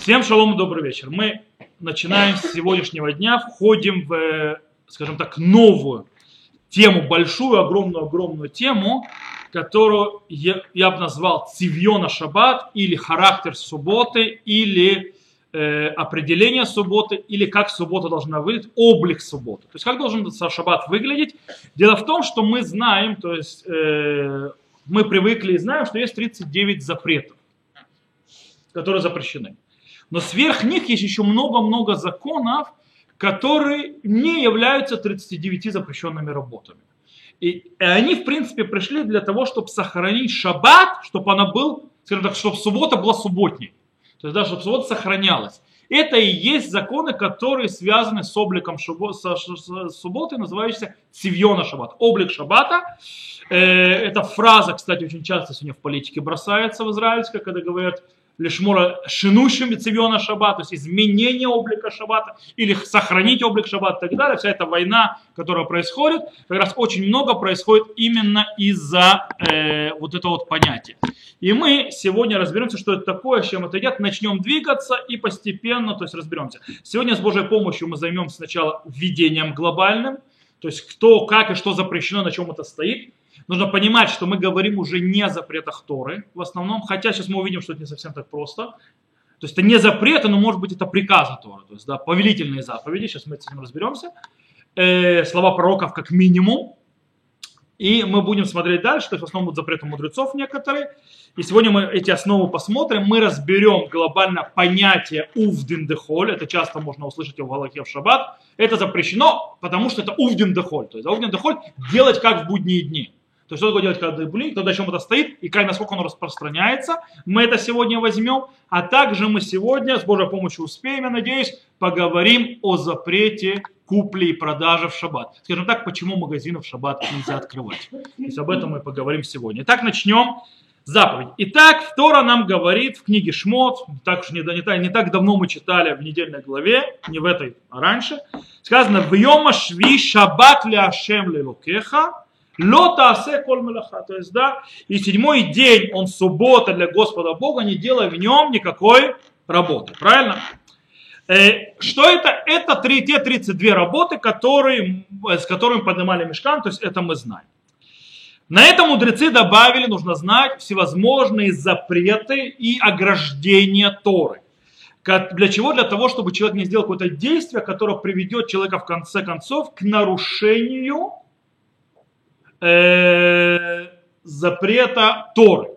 Всем шалом и добрый вечер. Мы начинаем с сегодняшнего дня, входим в, э, скажем так, новую тему, большую, огромную, огромную тему, которую я, я бы назвал цивьона шаббат, или характер субботы, или э, определение субботы, или как суббота должна выглядеть, облик субботы. То есть как должен шаббат выглядеть. Дело в том, что мы знаем, то есть э, мы привыкли и знаем, что есть 39 запретов, которые запрещены. Но сверх них есть еще много-много законов, которые не являются 39 запрещенными работами. И они, в принципе, пришли для того, чтобы сохранить шаббат, чтобы она был, скажем так, чтобы суббота была субботней. То есть, да, чтобы суббота сохранялась. Это и есть законы, которые связаны с обликом субботы, называющийся цивьона шаббат, облик шаббата. Э, эта фраза, кстати, очень часто сегодня в политике бросается в израильской, когда говорят, лишмура шинушим цивиона шаббат, то есть изменение облика шаббата, или сохранить облик шаббата и так далее. Вся эта война, которая происходит, как раз очень много происходит именно из-за э, вот этого вот понятия. И мы сегодня разберемся, что это такое, с чем это идет, начнем двигаться и постепенно, то есть разберемся. Сегодня с Божьей помощью мы займемся сначала введением глобальным, то есть кто, как и что запрещено, на чем это стоит нужно понимать, что мы говорим уже не о запретах Торы в основном, хотя сейчас мы увидим, что это не совсем так просто. То есть это не запреты, но может быть это приказы Торы, то есть да, повелительные заповеди, сейчас мы с этим разберемся. Э, слова пророков как минимум. И мы будем смотреть дальше, то есть в основном будут запреты мудрецов некоторые. И сегодня мы эти основы посмотрим, мы разберем глобально понятие увдин дехоль, это часто можно услышать в Галахе в шаббат. Это запрещено, потому что это увдин дехоль, то есть увдин дехоль делать как в будние дни. То есть что такое делать, когда блин, когда чем это стоит, и как, насколько оно распространяется. Мы это сегодня возьмем, а также мы сегодня, с Божьей помощью успеем, я надеюсь, поговорим о запрете купли и продажи в шаббат. Скажем так, почему магазины в шаббат нельзя открывать. То есть об этом мы поговорим сегодня. Итак, начнем заповедь. Итак, Тора нам говорит в книге Шмот, так уж не, не, не так давно мы читали в недельной главе, не в этой, а раньше, сказано «В йома шви шаббат ля ашем лелукеха, Лота асе коль мелаха. То есть, да, и седьмой день, он суббота для Господа Бога, не делая в нем никакой работы. Правильно? Э, что это? Это три, те 32 работы, которые, с которыми поднимали мешкан, то есть это мы знаем. На это мудрецы добавили, нужно знать, всевозможные запреты и ограждения Торы. Для чего? Для того, чтобы человек не сделал какое-то действие, которое приведет человека в конце концов к нарушению э, запрета Торы.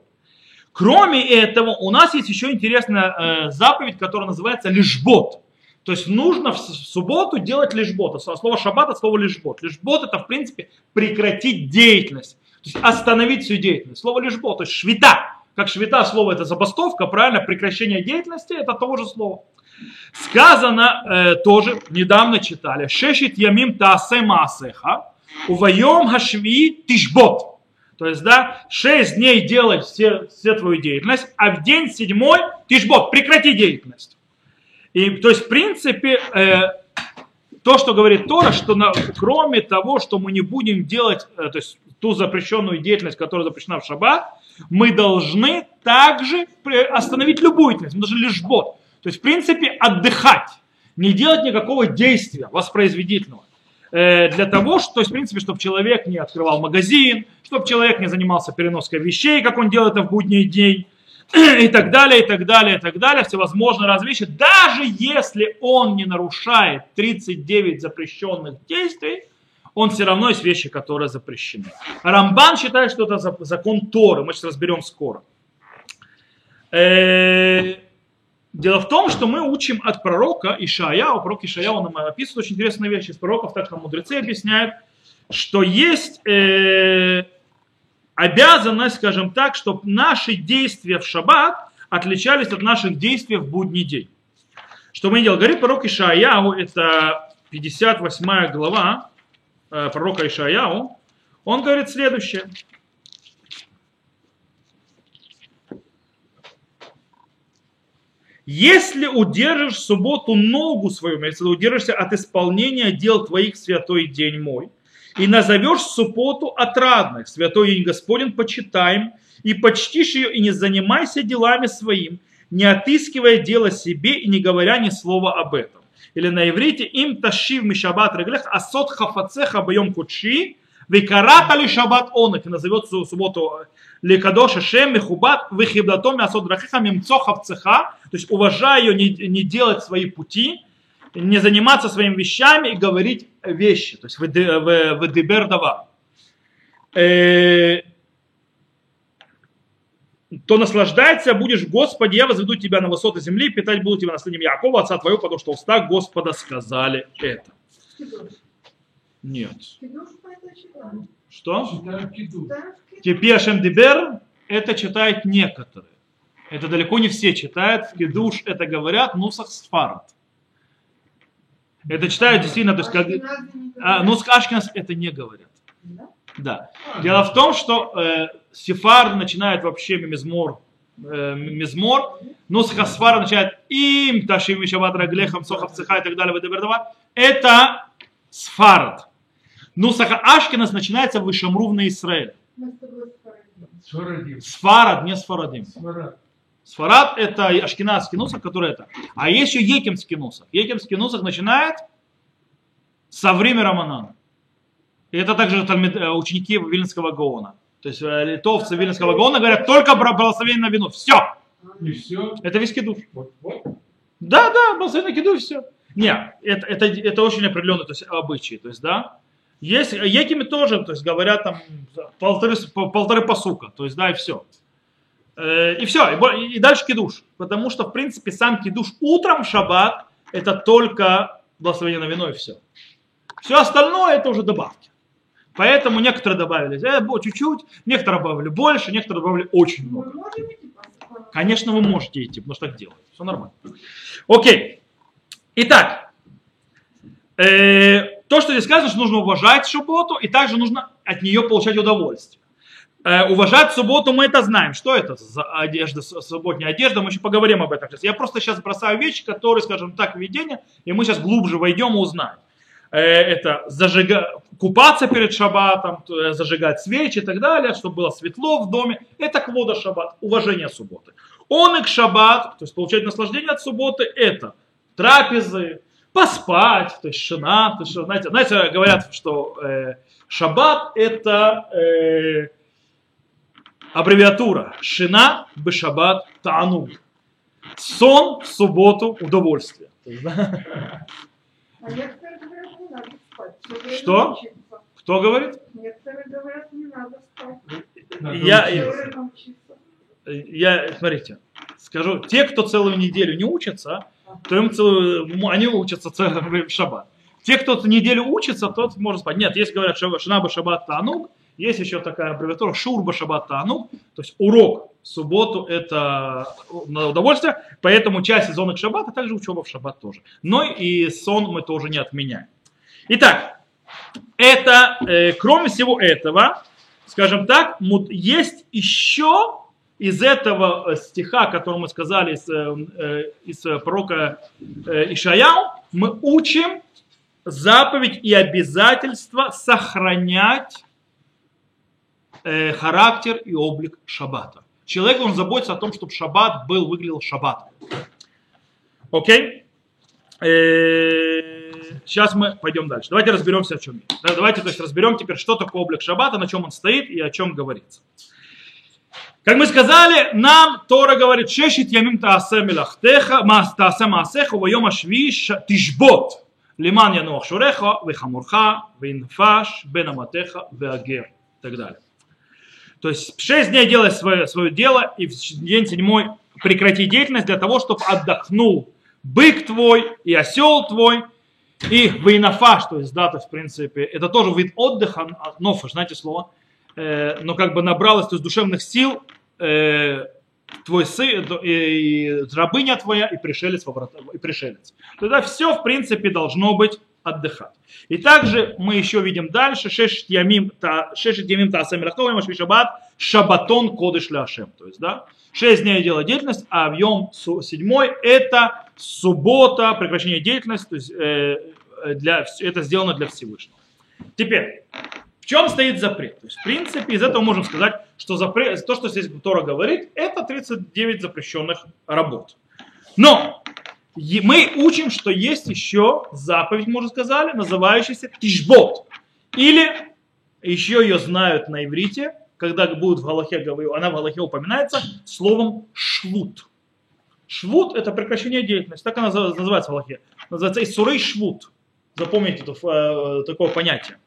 Кроме этого, у нас есть еще интересная э, заповедь, которая называется лишбот. То есть нужно в субботу делать лишбот. Слово шаббат от слова лишбот. Лишбот это в принципе прекратить деятельность. То есть остановить всю деятельность. Слово лишбот, то есть швита. Как швита слово это забастовка, правильно, прекращение деятельности, это того же слова. Сказано э, тоже, недавно читали, шешит ямим таасе маасеха, Уваем хашви тишбот. То есть, да, шесть дней делать все, все твою деятельность, а в день седьмой тишбот, прекрати деятельность. И, то есть, в принципе, э, то, что говорит Тора, что на, кроме того, что мы не будем делать, э, то есть ту запрещенную деятельность, которая запрещена в шаббат, мы должны также остановить любую деятельность, мы должны лишь бот. То есть, в принципе, отдыхать, не делать никакого действия воспроизведительного. Э, для того, что, то есть, в принципе, чтобы человек не открывал магазин, чтобы человек не занимался переноской вещей, как он делает это в будний день, и так далее, и так далее, и так далее, всевозможные вещи, даже если он не нарушает 39 запрещенных действий, он все равно есть вещи, которые запрещены. Рамбан считает, что это закон Торы, мы сейчас разберем скоро. Дело в том, что мы учим от пророка Ишаяу, пророк Ишаяу нам описывает очень интересные вещи из пророков, так нам мудрецы объясняют, что есть э, обязанность, скажем так, чтобы наши действия в шаббат отличались от наших действий в будний день. Что мы делаем? Говорит пророк Ишаяу, это 58 глава э, пророка Ишаяу, он говорит следующее. Если удержишь в субботу ногу свою, если удержишься от исполнения дел твоих святой день мой, и назовешь субботу отрадной, святой день Господень почитаем, и почтишь ее, и не занимайся делами своим, не отыскивая дело себе и не говоря ни слова об этом. Или на иврите им ташив мишабат реглех асот хафацеха боем кучи викараха ли шабат онок. И назовет субботу лекадоша шем михубат вихибдатом асот драхиха мимцо хавцеха. То есть уважая ее, не, не делать свои пути, не заниматься своими вещами и говорить вещи. То есть в. Э, то наслаждается будешь, Господи, я возведу тебя на высоты земли, питать буду тебя наследием Якова, отца твоего, потому что уста Господа сказали это. Нет. Что? Теперь Шемдибер это читают некоторые. Это далеко не все читают. В Кедуш это говорят Нусах Сфарад. Это читают действительно, то есть как... А, Нусах Ашкинас это не говорят. Да. Дело в том, что э, Сефар начинает вообще мизмор, э, мизмор, но с Хасфара начинает им, Ташим, Шабат, Раглехам, Сохав, Цеха и так далее. Это Сфард. Нусаха Ашкинас начинается в Ишамру на Израиле. Сфарад, не Сфарадим. Сфарад это ашкенадский нусах, который это. А есть еще екимский нусах. Екимский нусах начинает со времени Раманана. И это также э, ученики Вильнского Гаона. То есть э, литовцы Вильнского Гаона говорят только про благословение на вино. Все. И все. Это весь кидуш. Вот, вот. Да, да, благословение на кидуш, все. Нет, это, это, это очень определенные то есть, обычаи. То есть, да, есть, якими тоже, то есть говорят там полторы, полторы посука, то есть, да, и все. Э, и все, и, и дальше кидуш. Потому что, в принципе, сам кидуш утром в шаббат, это только благословение на вино и все. Все остальное это уже добавки. Поэтому некоторые добавили э, чуть-чуть, некоторые добавили больше, некоторые добавили очень много. Конечно, вы можете идти, потому что так делают. Все нормально. Окей. Итак, э, то, что здесь сказано, что нужно уважать субботу, и также нужно от нее получать удовольствие. Э, уважать субботу мы это знаем. Что это за одежда, субботняя одежда? Мы еще поговорим об этом сейчас. Я просто сейчас бросаю вещи, которые, скажем так, введение, и мы сейчас глубже войдем и узнаем. Э, это зажига... купаться перед шаббатом, э, зажигать свечи и так далее, чтобы было светло в доме. Это квода шаббат, уважение субботы. Он и к шаббат, то есть получать наслаждение от субботы, это трапезы, поспать, то есть шина. То есть, знаете, знаете, говорят, что э, шаббат это э, аббревиатура шина бешаббат таануг. Сон в субботу удовольствие. А что? Кто говорит? Некоторые говорят, не надо спать. Я, я, смотрите, скажу, те, кто целую неделю не учатся, то им они учатся в шаббат. Те, кто неделю учится, тот может спать. Нет, если говорят шнаба шаббат танук, есть еще такая аббревиатура шурба шаббат танук, то есть урок в субботу это на удовольствие, поэтому часть сезона шаббата, также учеба в шаббат тоже. Но и сон мы тоже не отменяем. Итак, это, э, кроме всего этого, скажем так, есть еще из этого э, стиха, который мы сказали из, э, из пророка Ишаяу, мы учим заповедь и обязательство сохранять характер и облик шаббата. Человек, он заботится о том, чтобы шаббат был, выглядел шаббатом. Окей? Сейчас мы пойдем дальше. Давайте разберемся, о чем Давайте то есть, разберем теперь, что такое облик шаббата, на чем он стоит и о чем говорится. Как мы сказали, нам Тора говорит, шешит ямим таасе милахтеха, таасе маасеха, вайом ашвиш тишбот, лиман януах шуреха, вехамурха, винфаш, бенаматеха, веагер, и так далее. То есть шесть дней делай свое, свое дело, и в день седьмой прекрати деятельность для того, чтобы отдохнул бык твой и осел твой, и вейнафаш, то есть, да, есть, в принципе, это тоже вид отдыха, нофаш, знаете слово, но как бы набралось, то есть, душевных сил, э, твой сын, и, рабыня твоя, и пришелец, и пришелец. Тогда все, в принципе, должно быть отдыхать. И также мы еще видим дальше, шешет ямим та асами рахтовым, ашви шаббат, шабатон кодыш ляшем. То есть, да, шесть дней делать деятельность, а в йом седьмой это суббота, прекращение деятельности, то есть, э, для, это сделано для Всевышнего. Теперь, чем стоит запрет? То есть, в принципе, из этого можем сказать, что запрет, то, что здесь Тора говорит, это 39 запрещенных работ. Но мы учим, что есть еще заповедь, мы уже сказали, называющаяся тишбот. Или еще ее знают на иврите, когда будет в Галахе, она в Галахе упоминается словом швуд. Швуд – это прекращение деятельности, так она называется в Галахе. Называется Исурей швуд. Запомните это, э, такое понятие.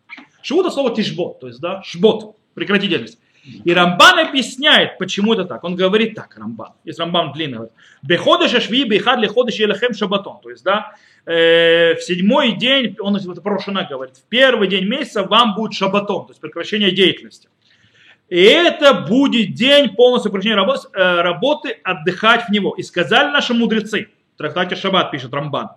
Швуд – это слово тишбот, то есть, да, шбот, прекратить деятельность. И Рамбан объясняет, почему это так. Он говорит так, Рамбан. Есть Рамбан длинный. говорит, Беходыш ашви бейхад леходыш елехем шабатон. То есть, да, э, в седьмой день, он это про Шана говорит, в первый день месяца вам будет шабатон, то есть прекращение деятельности. И это будет день полностью прекращения работы, э, работы, отдыхать в него. И сказали наши мудрецы, в трактате Шаббат пишет Рамбан,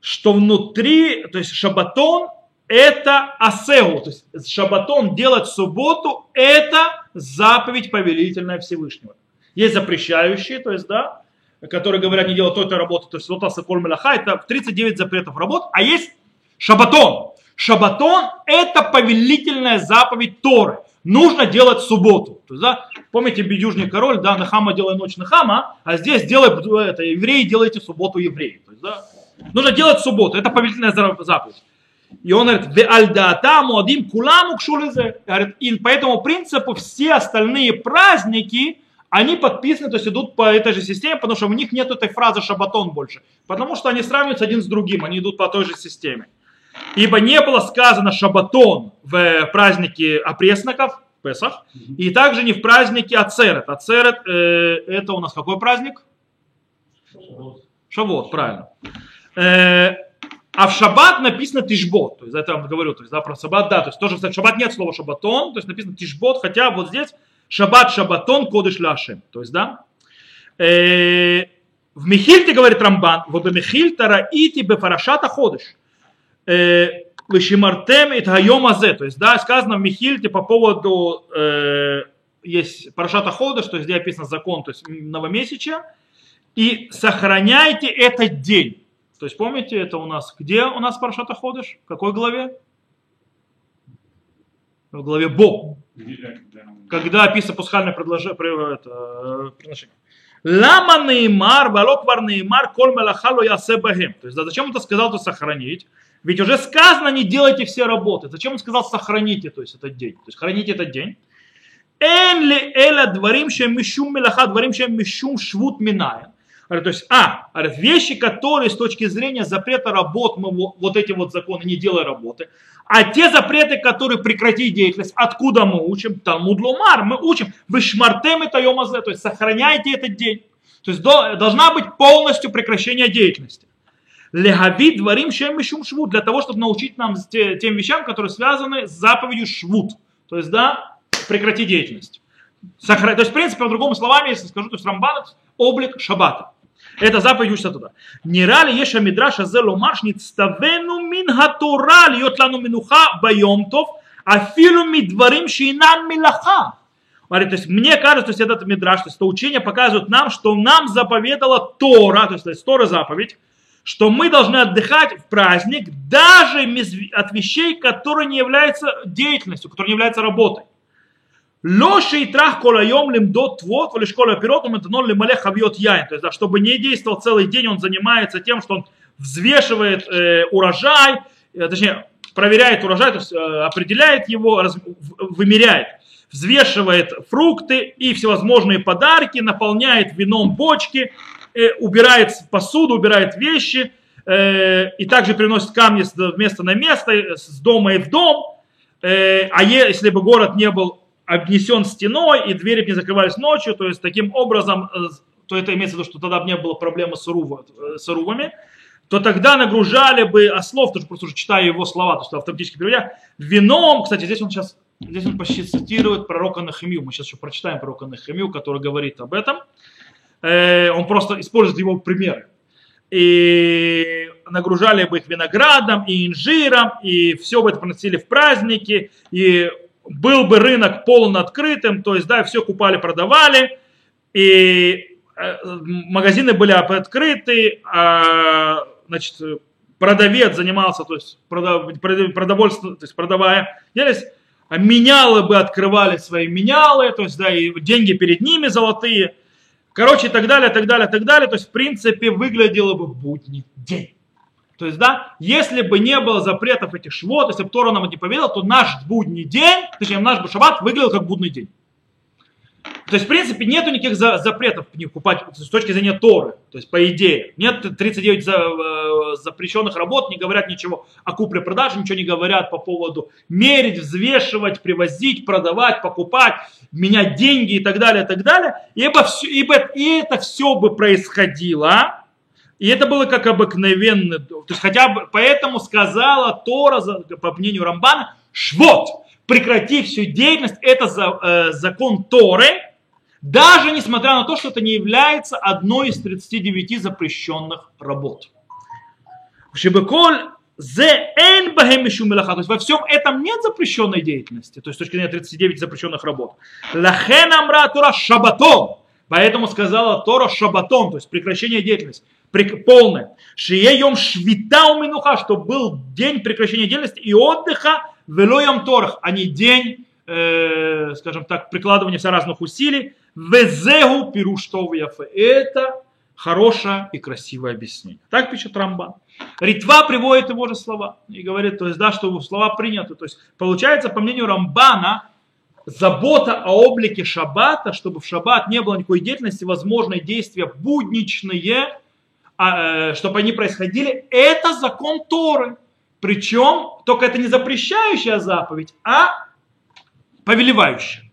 что внутри, то есть шабатон это асеу, то есть шабатон делать субботу это заповедь повелительная Всевышнего. Есть запрещающие, то есть, да, которые говорят не делать той-то работы, то есть вот асаколь мелаха, это 39 запретов работ, а есть шабатон. Шабатон это повелительная заповедь Торы. Нужно делать субботу. То есть, да, помните, Бедюжный король, да, Нахама делай ночь Нахама, а здесь делай, это, евреи делайте субботу евреи. То есть, да, нужно делать субботу, это повелительная за- заповедь. И он говорит, «Ве альдата муадим куламу кшулизе». Говорит, И по этому принципу все остальные праздники, они подписаны, то есть идут по этой же системе, потому что в них нет этой фразы шабатон больше. Потому что они сравниваются один с другим, они идут по той же системе. Ибо не было сказано шабатон в празднике опресноков, Песах, и также не в празднике Ацерет. Ацерет э, это у нас какой праздник? Шавот, правильно. Э, а в шаббат написано тишбот. То есть это я вам говорю, то есть, да, про шаббат, да, то есть тоже, в шаббат нет слова шабатон, то есть написано тишбот, хотя вот здесь шаббат шабатон кодыш ляшем. То есть, да. Э, в Михильте, говорит Рамбан, в Михильта раити бефарашата ходыш. Э, Вышимартем и Тайомазе. То есть, да, сказано в Михильте по поводу, э, есть Парашата Ходыш, то есть, где описан закон, то есть новомесяча, и сохраняйте этот день. То есть, помните, это у нас, где у нас Парашата Ходыш? В какой главе? В главе Бо. Когда описано пасхальное предложение, приношение. Лама неймар, валоквар неймар, коль мелахало ясе бахем. То есть, да, зачем он это сказал, то сохранить? Ведь уже сказано, не делайте все работы. Зачем он сказал, сохраните, то есть этот день. То есть храните этот день. Эн ли эла дворим шем мишум мелаха, дворим шем мишум швут миная. То есть, а, вещи, которые с точки зрения запрета работ, мы во- вот эти вот законы, не делай работы. А те запреты, которые прекрати деятельность, откуда мы учим? Талмуд Ломар, мы учим. Вы шмартем это йомазе, то есть сохраняйте этот день. То есть до- должна быть полностью прекращение деятельности. Легави дворим шем шум швуд, для того, чтобы научить нам те- тем вещам, которые связаны с заповедью швуд. То есть, да, прекрати деятельность. Сохра- То есть, в принципе, по-другому словами, если скажу, то есть Рамбан облик шаббата. Это заповедь учится туда. Не рали еша мидраша зе ломар шництавену мин хатора льет лану минуха байомтов афилу мидварим шинам милаха. Говорит, то есть мне кажется, то есть этот мидраш, то есть это учение показывает нам, что нам заповедала Тора, то есть, то есть Тора заповедь, что мы должны отдыхать в праздник даже от вещей, которые не являются деятельностью, которые не являются работой. Лоши и трах колайом лимдот твот, или школа пирот, он лимале хавьет яин. То есть, да, чтобы не действовал целый день, он занимается тем, что он взвешивает э, урожай, э, точнее, проверяет урожай, то есть э, определяет его, раз- вымеряет, взвешивает фрукты и всевозможные подарки, наполняет вином бочки, э, убирает посуду, убирает вещи, э, и также приносит камни с места на место, э, с дома и в дом. Э, а если бы город не был обнесен стеной и двери не закрывались ночью, то есть таким образом, э, то это имеется в виду, что тогда бы не было проблемы с, урува- э, с урувами, то тогда нагружали бы ослов, тоже просто уже читаю его слова, то что автоматически переводя, вином, кстати, здесь он сейчас, здесь он почти цитирует пророка Нахимию, мы сейчас еще прочитаем пророка Нахимию, который говорит об этом, Э, он просто использует его примеры. И нагружали бы их виноградом и инжиром, и все бы это приносили в праздники, и был бы рынок полон открытым, то есть, да, все купали, продавали, и э, магазины были открыты, а, значит, продавец занимался, то есть, продав- продовольство, то есть, продавая, делись, а менялы бы открывали свои менялы, то есть, да, и деньги перед ними золотые. Короче, и так далее, так далее, так далее. То есть, в принципе, выглядело бы будний день. То есть, да, если бы не было запретов этих швот, если бы Тора нам не поведал, то наш будний день, точнее, наш бы шаббат выглядел как будный день. То есть, в принципе, нету никаких за, запретов не покупать с точки зрения Торы. То есть, по идее. Нет 39 за, э, запрещенных работ, не говорят ничего о купле-продаже, ничего не говорят по поводу мерить, взвешивать, привозить, продавать, покупать, менять деньги и так далее, и так далее. Ибо, все, ибо и это все бы происходило, и это было как обыкновенно. То есть, хотя бы поэтому сказала Тора, по мнению Рамбана, швот, прекрати всю деятельность, это за, э, закон Торы, даже несмотря на то, что это не является одной из 39 запрещенных работ. Шибеколь зе эн То есть во всем этом нет запрещенной деятельности. То есть с точки зрения 39 запрещенных работ. Лахен амра Тора шабатом. Поэтому сказала Тора шабатом, то есть прекращение деятельности полное. Шиеем швита у минуха, что был день прекращения деятельности и отдыха велоем торах, а не день, э, скажем так, прикладывания все разных усилий. Везегу пируштов Это хорошее и красивое объяснение. Так пишет Рамбан. Ритва приводит его же слова и говорит, то есть, да, что слова приняты. То есть, получается, по мнению Рамбана, забота о облике шаббата, чтобы в шаббат не было никакой деятельности, возможные действия будничные, чтобы они происходили, это закон Торы. Причем, только это не запрещающая заповедь, а повелевающая.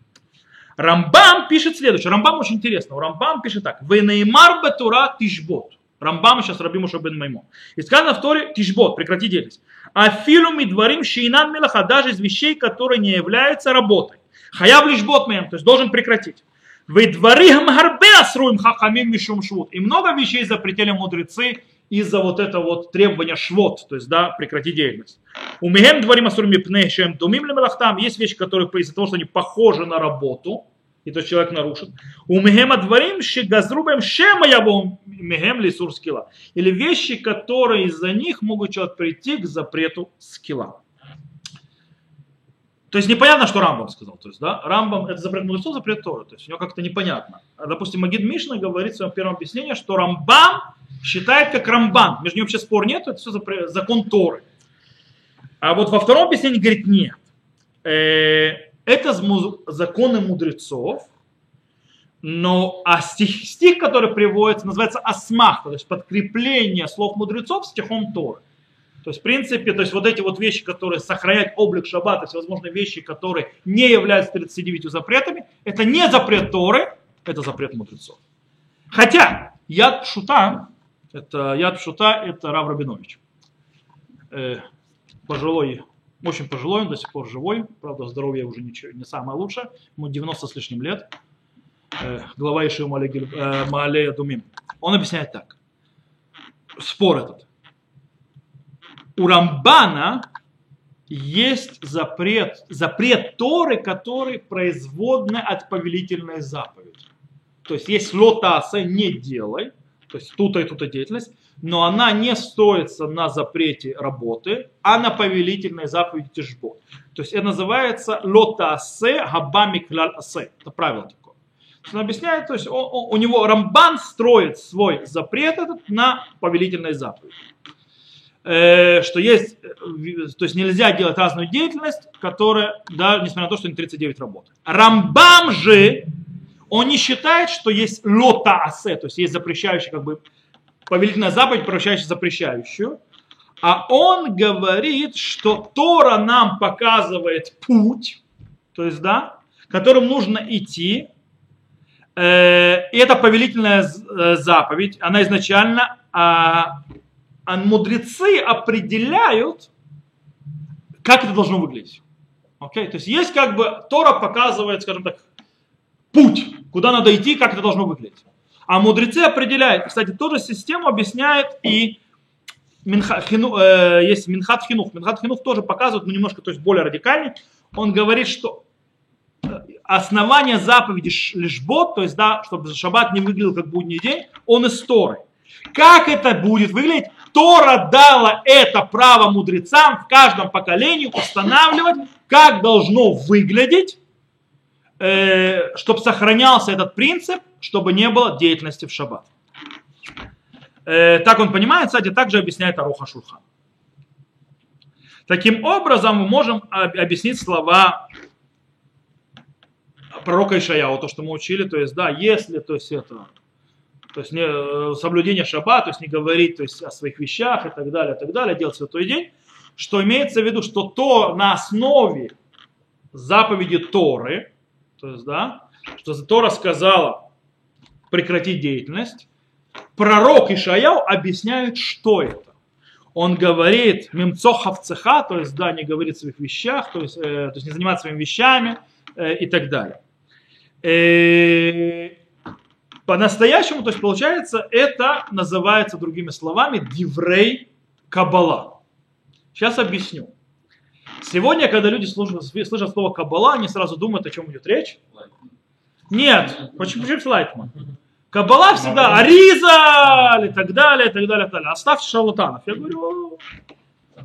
Рамбам пишет следующее. Рамбам очень интересно. Рамбам пишет так. Венеймар бетура тишбот. Рамбам сейчас Раби Муша бен Маймон. И сказано в Торе тишбот, прекрати деятельность. Афилу дворим шейнан мелаха, даже из вещей, которые не являются работой. Хаяб лишь бот то есть должен прекратить. Выдворихам гарбе асруем хахамим мишум швуд. И много вещей запретили мудрецы из-за вот этого вот требования швот, то есть, да, прекрати деятельность. У мехем дворим асурми пнешем думим лемелахтам. Есть вещи, которые из-за того, что они похожи на работу, и то человек нарушит. У мехема дворим газрубем шема ябом мехем лисур скилла. Или вещи, которые из-за них могут человек прийти к запрету скилла. То есть непонятно, что Рамбам сказал. То есть, да, Рамбам это запрет мудрецов, запрет Торы. То есть у него как-то непонятно. А, допустим, Магид Мишна говорит в своем первом объяснении, что Рамбам считает как Рамбан. Между ними вообще спор нет, это все закон Торы. А вот во втором объяснении говорит нет. Э, это законы мудрецов, но а стих, стих, который приводится, называется асмах, то есть подкрепление слов мудрецов стихом Торы. То есть, в принципе, то есть вот эти вот вещи, которые сохраняют облик шаббата, всевозможные вещи, которые не являются 39 запретами, это не запрет Торы, это запрет мудрецов. Хотя, яд шута, это яд шута, это Рав Рабинович. Э, пожилой очень пожилой, он до сих пор живой, правда, здоровье уже не, не самое лучшее, ему 90 с лишним лет, э, глава Иши Маалея э, Думим. Он объясняет так, спор этот. У Рамбана есть запрет, запрет Торы, который производный от повелительной заповеди. То есть есть лотаса, не делай, то есть тут и тут деятельность, но она не строится на запрете работы, а на повелительной заповеди тяжбот. То есть это называется лотасе хабами кляль асе. Это правило такое. Он объясняет, то есть у него Рамбан строит свой запрет этот на повелительной заповеди. Э, что есть, э, то есть нельзя делать разную деятельность, которая, да, несмотря на то, что не 39 работ. Рамбам же, он не считает, что есть лотасе, то есть есть запрещающий как бы повелительная заповедь, превращающая запрещающую. А он говорит, что Тора нам показывает путь, то есть, да, которым нужно идти. Э, и это повелительная заповедь, она изначально, а, мудрецы определяют, как это должно выглядеть. Okay? То есть есть как бы, Тора показывает, скажем так, путь, куда надо идти, как это должно выглядеть. А мудрецы определяют, кстати, тоже систему объясняет и Минха, хину, э, есть Минхат Хинух. Минхат Хинух тоже показывает, но немножко, то есть более радикальный. Он говорит, что э, основание заповеди лишбот, то есть, да, чтобы шаббат не выглядел как будний день, он из Торы. Как это будет выглядеть? Тора дала это право мудрецам в каждом поколении устанавливать, как должно выглядеть, э, чтобы сохранялся этот принцип, чтобы не было деятельности в шаббат. Э, так он понимает, кстати, также объясняет Аруха Шурхан. Таким образом, мы можем объяснить слова пророка Ишаяу, то, что мы учили, то есть, да, если, то есть, это, то есть, не, э, соблюдение шаба, то есть, не говорить, то есть, о своих вещах и так далее, и так далее, делать святой день, что имеется в виду, что то на основе заповеди Торы, то есть, да, что Тора сказала прекратить деятельность, пророк Ишаяу объясняет, что это он говорит мемцохав цеха, то есть, да, не говорит о своих вещах, то есть, э, то есть не заниматься своими вещами э, и так далее. Э, по-настоящему, то есть получается, это называется другими словами диврей кабала. Сейчас объясню. Сегодня, когда люди слышат, слышат слово кабала, они сразу думают, о чем идет речь. Нет, почему, почему Лайтман? Кабала всегда Ариза и так далее, и так далее, и так далее. Оставьте шарлатанов. Я говорю,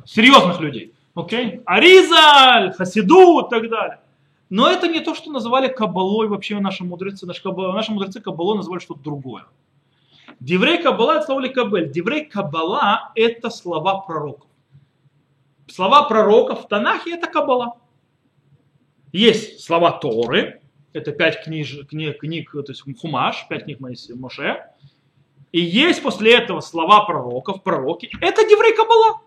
серьезных людей. Окей? Аризаль, Хасиду и так далее. Но это не то, что называли кабалой вообще наши мудрецы. Наши, кабала, наши мудрецы кабалой называли что-то другое. Деврей кабала это слово кабель. Деврей кабала это слова пророков. Слова пророков в Танахе это кабала. Есть слова Торы, это пять книж, книг, книг, то есть Хумаш, пять книг Моше. И есть после этого слова пророков, пророки. Это Деврей Кабала.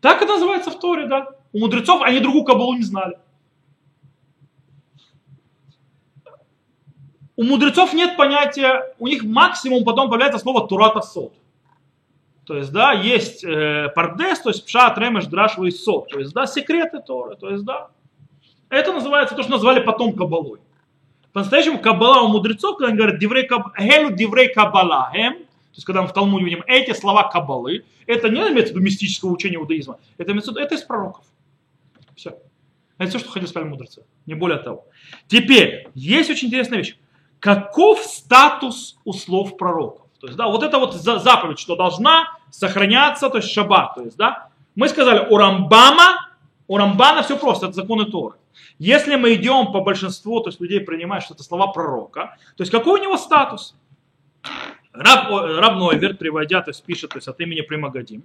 Так это называется в Торе, да. У мудрецов они другую Кабалу не знали. У мудрецов нет понятия, у них максимум потом появляется слово Турата Сот. То есть, да, есть э, пардес, то есть пшат, ремеш, драш, сот. То есть, да, секреты Торы. То есть, да, это называется то, что назвали потом кабалой. По-настоящему кабала у мудрецов, когда они говорят диврей каб... гелю диврей кабала, гем, то есть когда мы в Талмуде видим эти слова кабалы, это не имеется в виду мистического учения иудаизма, это имеется это из пророков. Все. Это все, что хотели сказать мудрецы. Не более того. Теперь, есть очень интересная вещь. Каков статус у слов пророков? То есть, да, вот это вот заповедь, что должна сохраняться, то есть шаббат. То есть, да, мы сказали, у Рамбама, у Рамбана все просто, это законы Торы. Если мы идем по большинству, то есть людей принимают, что это слова пророка, то есть какой у него статус? Раб, Раб Нойверт, приводя, то есть пишет то есть от имени Примагадим,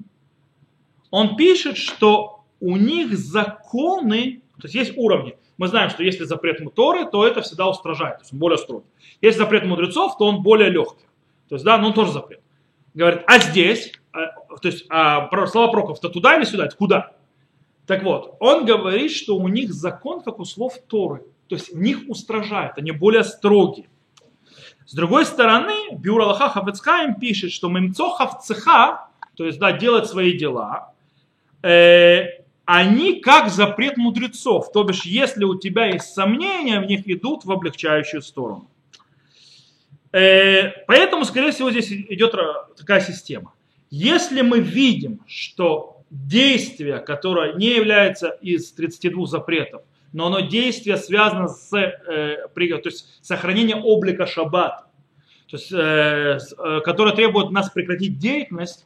он пишет, что у них законы, то есть есть уровни. Мы знаем, что если запрет Торы, то это всегда устражает, то есть он более строгий. Если запрет мудрецов, то он более легкий. То есть, да, но он тоже запрет. Говорит, а здесь, а, то есть а, слова пророков-то туда или сюда? Это куда? Так вот, он говорит, что у них закон, как у слов Торы. То есть них устражает, они более строгие. С другой стороны, Бюро Аллаха Хафецхайм пишет, что мемцохав цеха, то есть да, делать свои дела, э, они как запрет мудрецов. То бишь, если у тебя есть сомнения, в них идут в облегчающую сторону. Э, поэтому, скорее всего, здесь идет такая система. Если мы видим, что действие, которое не является из 32 запретов, но оно действие связано с э, то есть сохранение облика шаббата, то есть, э, э, которое требует нас прекратить деятельность,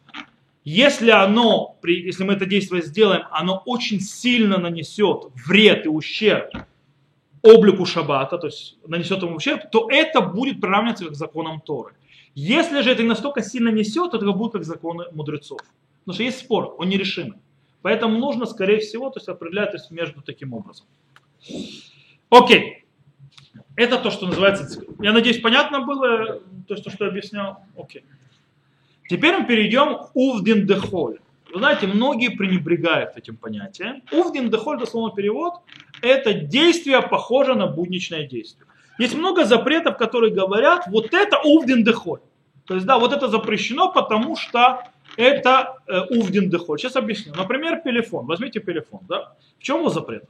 если оно, если мы это действие сделаем, оно очень сильно нанесет вред и ущерб облику шаббата, то есть нанесет ему ущерб, то это будет приравниваться к законам Торы. Если же это настолько сильно несет, то это будет как законы мудрецов. Потому что есть спор, он нерешимый. Поэтому нужно, скорее всего, то есть определять то есть, между таким образом. Окей. Это то, что называется... Я надеюсь, понятно было то, что, что я объяснял? Окей. Теперь мы перейдем к увдин дехоль. Вы знаете, многие пренебрегают этим понятием. Увдин дехоль, дословно перевод, это действие похоже на будничное действие. Есть много запретов, которые говорят, вот это увдин дехоль. То есть, да, вот это запрещено, потому что это э, увдин дехоль. Сейчас объясню. Например, телефон. Возьмите телефон. Да? В чем его запрет?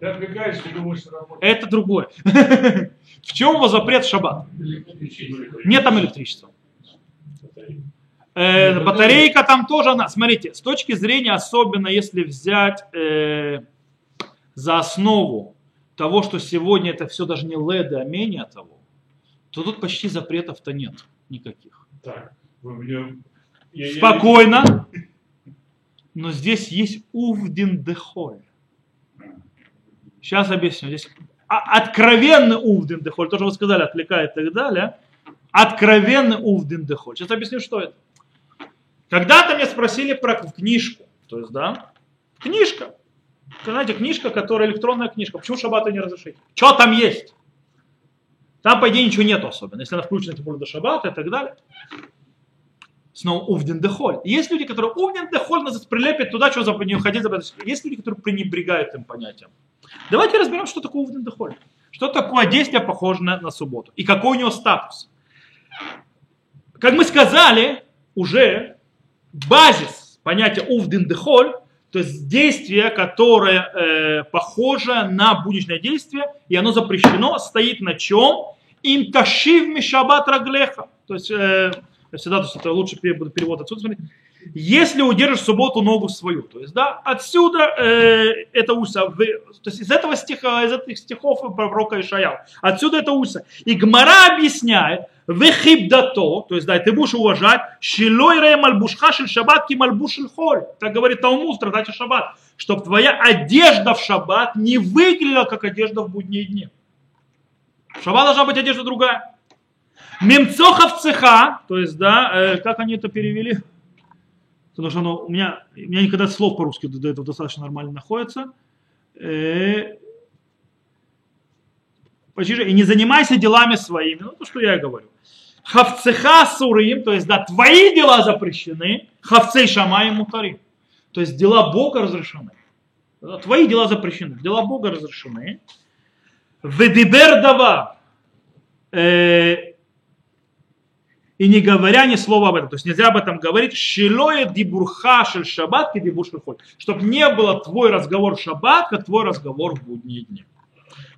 Ты отвлекаешься, думаешь, Это другое. В чем его запрет шаббат? Нет там электричества. Э, батарейка там тоже, она, смотрите, с точки зрения, особенно если взять э, за основу того, что сегодня это все даже не LED, а менее того, то тут почти запретов-то нет никаких. Так, я- я- Спокойно. Но здесь есть увдин дехоль. Сейчас объясню. Здесь а- откровенный увдин дехоль, то, что вы сказали, отвлекает и так далее. Откровенный увдин дехоль. Сейчас объясню, что это. Когда-то меня спросили про книжку. То есть, да, книжка. Знаете, книжка, которая электронная книжка. Почему шаббата не разрешить? Что там есть? Там, по идее, ничего нету особенно. Если она включена, тем более до шаббата и так далее. Снова увден дехоль. Есть люди, которые увден дехоль нас прилепят туда, что за не ходить Есть люди, которые пренебрегают этим понятием. Давайте разберем, что такое увден дехоль. Что такое действие, похожее на, на субботу. И какой у него статус. Как мы сказали, уже базис понятия увден дехоль, то есть действие, которое э, похоже на будничное действие, и оно запрещено, стоит на чем? Им ташив мишабат раглеха. То есть, э, всегда, то есть это лучше перевод отсюда смотреть. Если удержишь в субботу ногу свою, то есть, да, отсюда э, это уса, вы- то есть из этого стиха, из этих стихов пророка Ишаял, отсюда это уса. И Гмара объясняет, вехибдато, то есть, да, ты будешь уважать, шилой ре мальбушха шель шаббат ки мальбуш шель холь. Так говорит Талмуд, в трактате шаббат, чтобы твоя одежда в шаббат не выглядела, как одежда в будние дни. В шаббат должна быть одежда другая. Мемцохов цеха, то есть, да, э, как они это перевели? Потому что оно, у, меня, у меня никогда слов по-русски до, этого достаточно нормально находится. Э, почти же, и не занимайся делами своими, ну то, что я говорю. Хавцеха сурим, то есть, да, твои дела запрещены, хавцей шамай мутарим. То есть дела Бога разрешены. Твои дела запрещены, дела Бога разрешены. Ведибер дава. Э, и не говоря ни слова об этом. То есть нельзя об этом говорить. Шилоя дибурха шель шаббат шель холь. Чтобы не было твой разговор в шаббат, как твой разговор в будние дни.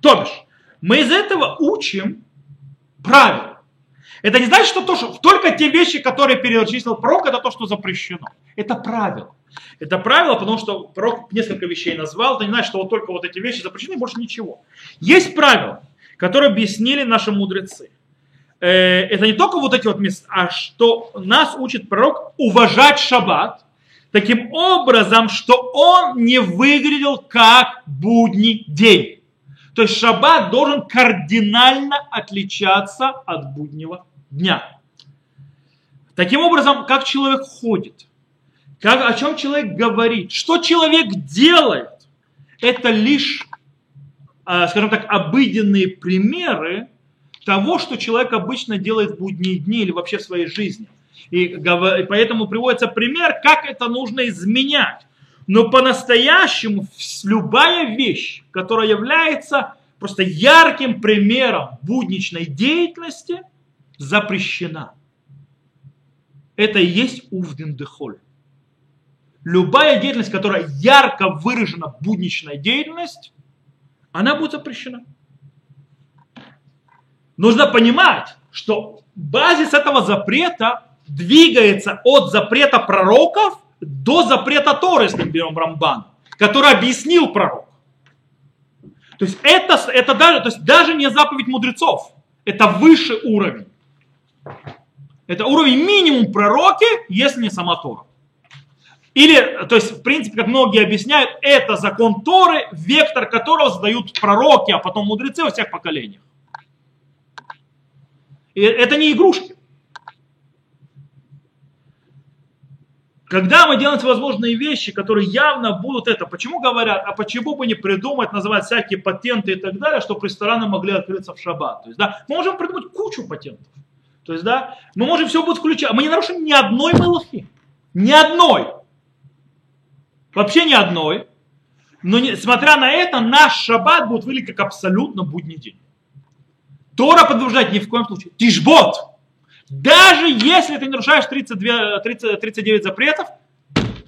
То бишь, мы из этого учим правила. Это не значит, что, то, что только те вещи, которые перечислил пророк, это то, что запрещено. Это правило. Это правило, потому что пророк несколько вещей назвал. Это не значит, что вот только вот эти вещи запрещены, и больше ничего. Есть правила, которые объяснили наши мудрецы. Э, Это не только вот эти вот места, а что нас учит пророк уважать шаббат, таким образом, что он не выглядел как будний день. То есть шаббат должен кардинально отличаться от буднего дня. Таким образом, как человек ходит, как, о чем человек говорит, что человек делает, это лишь, а, скажем так, обыденные примеры того, что человек обычно делает в будние дни или вообще в своей жизни. И, поэтому приводится пример, как это нужно изменять. Но по-настоящему любая вещь, которая является просто ярким примером будничной деятельности, запрещена. Это и есть увден дехоль. Любая деятельность, которая ярко выражена будничная деятельность, она будет запрещена. Нужно понимать, что базис этого запрета двигается от запрета пророков до запрета Торы, если берем Рамбан, который объяснил пророк. То есть это, это даже, то есть даже не заповедь мудрецов, это выше уровень. Это уровень минимум пророки, если не сама Тора. Или, то есть, в принципе, как многие объясняют, это закон Торы, вектор которого задают пророки, а потом мудрецы во всех поколениях. И это не игрушки. Когда мы делаем всевозможные вещи, которые явно будут это, почему говорят, а почему бы не придумать, называть всякие патенты и так далее, чтобы рестораны могли открыться в шаббат. То есть, да, мы можем придумать кучу патентов. То есть, да, мы можем все будет включать. Мы не нарушим ни одной малахи. Ни одной. Вообще ни одной. Но несмотря на это, наш шаббат будет выглядеть как абсолютно будний день. Тора подтверждает ни в коем случае. Тишбот. Даже если ты нарушаешь 32, 30, 39 запретов,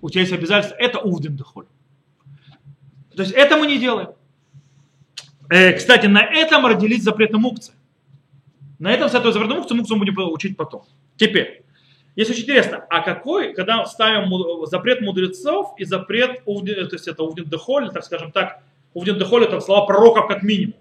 у тебя есть обязательство. Это увден дохоль. То есть это мы не делаем. Э, кстати, на этом родились запреты мукцы. На этом с этого запрета мукцы, мукцу мы будем учить потом. Теперь, если очень интересно, а какой, когда ставим запрет мудрецов и запрет, то есть это увден дехоль, так скажем так, увден дехоль это слова пророков как минимум.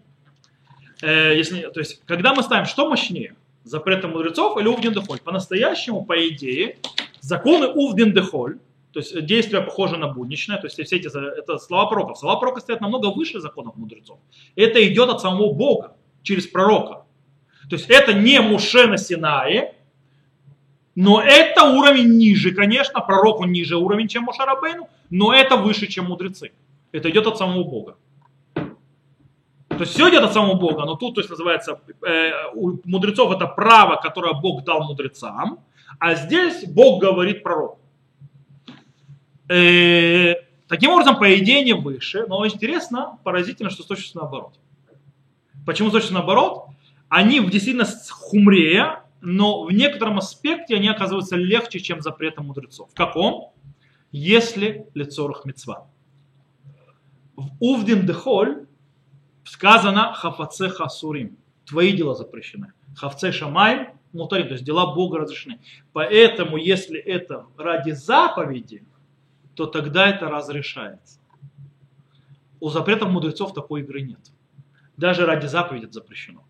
Э, если, то есть, когда мы ставим, что мощнее? запретом мудрецов или увдин дехоль. По-настоящему, по идее, законы увдин дехоль, то есть действия похожи на будничное, то есть все эти, это слова пророков. Слова пророка стоят намного выше законов мудрецов. Это идет от самого Бога, через пророка. То есть это не Муше на Синае, но это уровень ниже, конечно, пророку ниже уровень, чем Мушарабейну, но это выше, чем мудрецы. Это идет от самого Бога. То есть все идет от самого Бога, но тут, то есть называется, э, у мудрецов это право, которое Бог дал мудрецам, а здесь Бог говорит пророку. Э, таким образом, по идее не выше, но интересно, поразительно, что точно наоборот. Почему точно наоборот? Они действительно хумрее, но в некотором аспекте они оказываются легче, чем запреты мудрецов. В каком? Если лицо рахмецва. В Увдин Дехоль сказано хафаце хасурим. Твои дела запрещены. Хавце шамай мутарим, то есть дела Бога разрешены. Поэтому, если это ради заповеди, то тогда это разрешается. У запретов мудрецов такой игры нет. Даже ради заповеди это запрещено.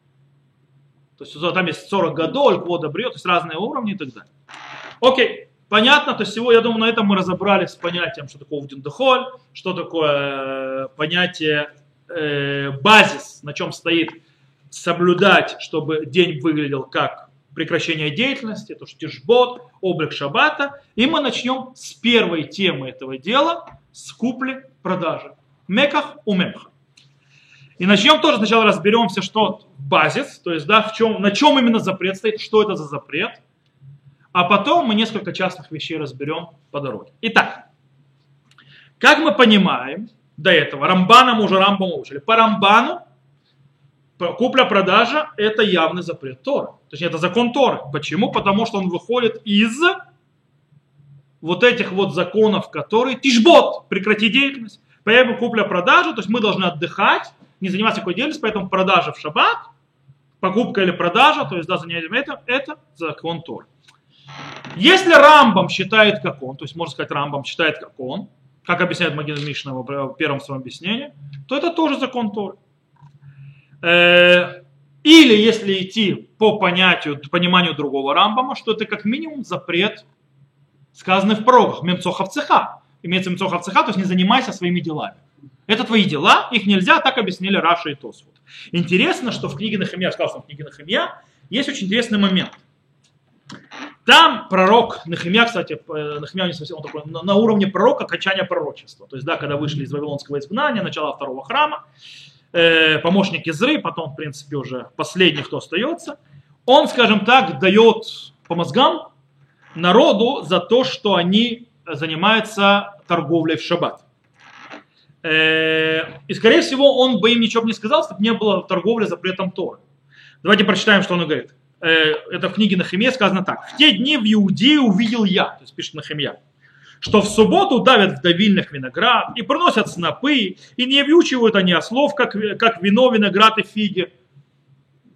То есть там есть 40 годов, квода бриот, то есть разные уровни и так далее. Окей, понятно, то есть всего, я думаю, на этом мы разобрались с понятием, что такое Увдиндахоль, что такое э, понятие э, базис, на чем стоит соблюдать, чтобы день выглядел как прекращение деятельности, это что тишбот, облик шаббата. И мы начнем с первой темы этого дела, с купли-продажи. Меках у мемха. И начнем тоже сначала разберемся, что базис, то есть да, в чем, на чем именно запрет стоит, что это за запрет. А потом мы несколько частных вещей разберем по дороге. Итак, как мы понимаем, до этого, Рамбана мы уже Рамбам учили. По Рамбану купля-продажа это явный запрет Тора. Точнее, это закон Торы. Почему? Потому что он выходит из вот этих вот законов, которые тишбот, прекрати деятельность. Поэтому купля-продажа, то есть мы должны отдыхать, не заниматься такой деятельностью, поэтому продажа в шаббат, покупка или продажа, то есть да, занятие это, это закон Тор. Если Рамбам считает как он, то есть можно сказать Рамбам считает как он, как объясняет Маген Мишна в первом своем объяснении, то это тоже закон Торы. Э, или если идти по понятию, пониманию другого Рамбама, что это как минимум запрет, сказанный в пророках, мемцохов цеха. Имеется мемцохов цеха, то есть не занимайся своими делами. Это твои дела, их нельзя, так объяснили Раша и Тосфуд. Интересно, что в книге Нахимия, я сказал, что в книге Нахимия есть очень интересный момент. Там пророк, Нахимия, кстати, э, Нахимия не совсем он такой, на, уровне пророка качания пророчества. То есть, да, когда вышли из Вавилонского изгнания, начало второго храма, э, помощник Изры, потом, в принципе, уже последний, кто остается, он, скажем так, дает по мозгам народу за то, что они занимаются торговлей в шаббат. Э, и, скорее всего, он бы им ничего не сказал, если бы не было торговли запретом Торы. Давайте прочитаем, что он говорит. Э, это в книге Нахимия сказано так. «В те дни в Иудее увидел я», то есть пишет Нахимия, что в субботу давят в давильных виноград и приносят снопы, и не вьючивают они ослов, как, как вино, виноград и фиги.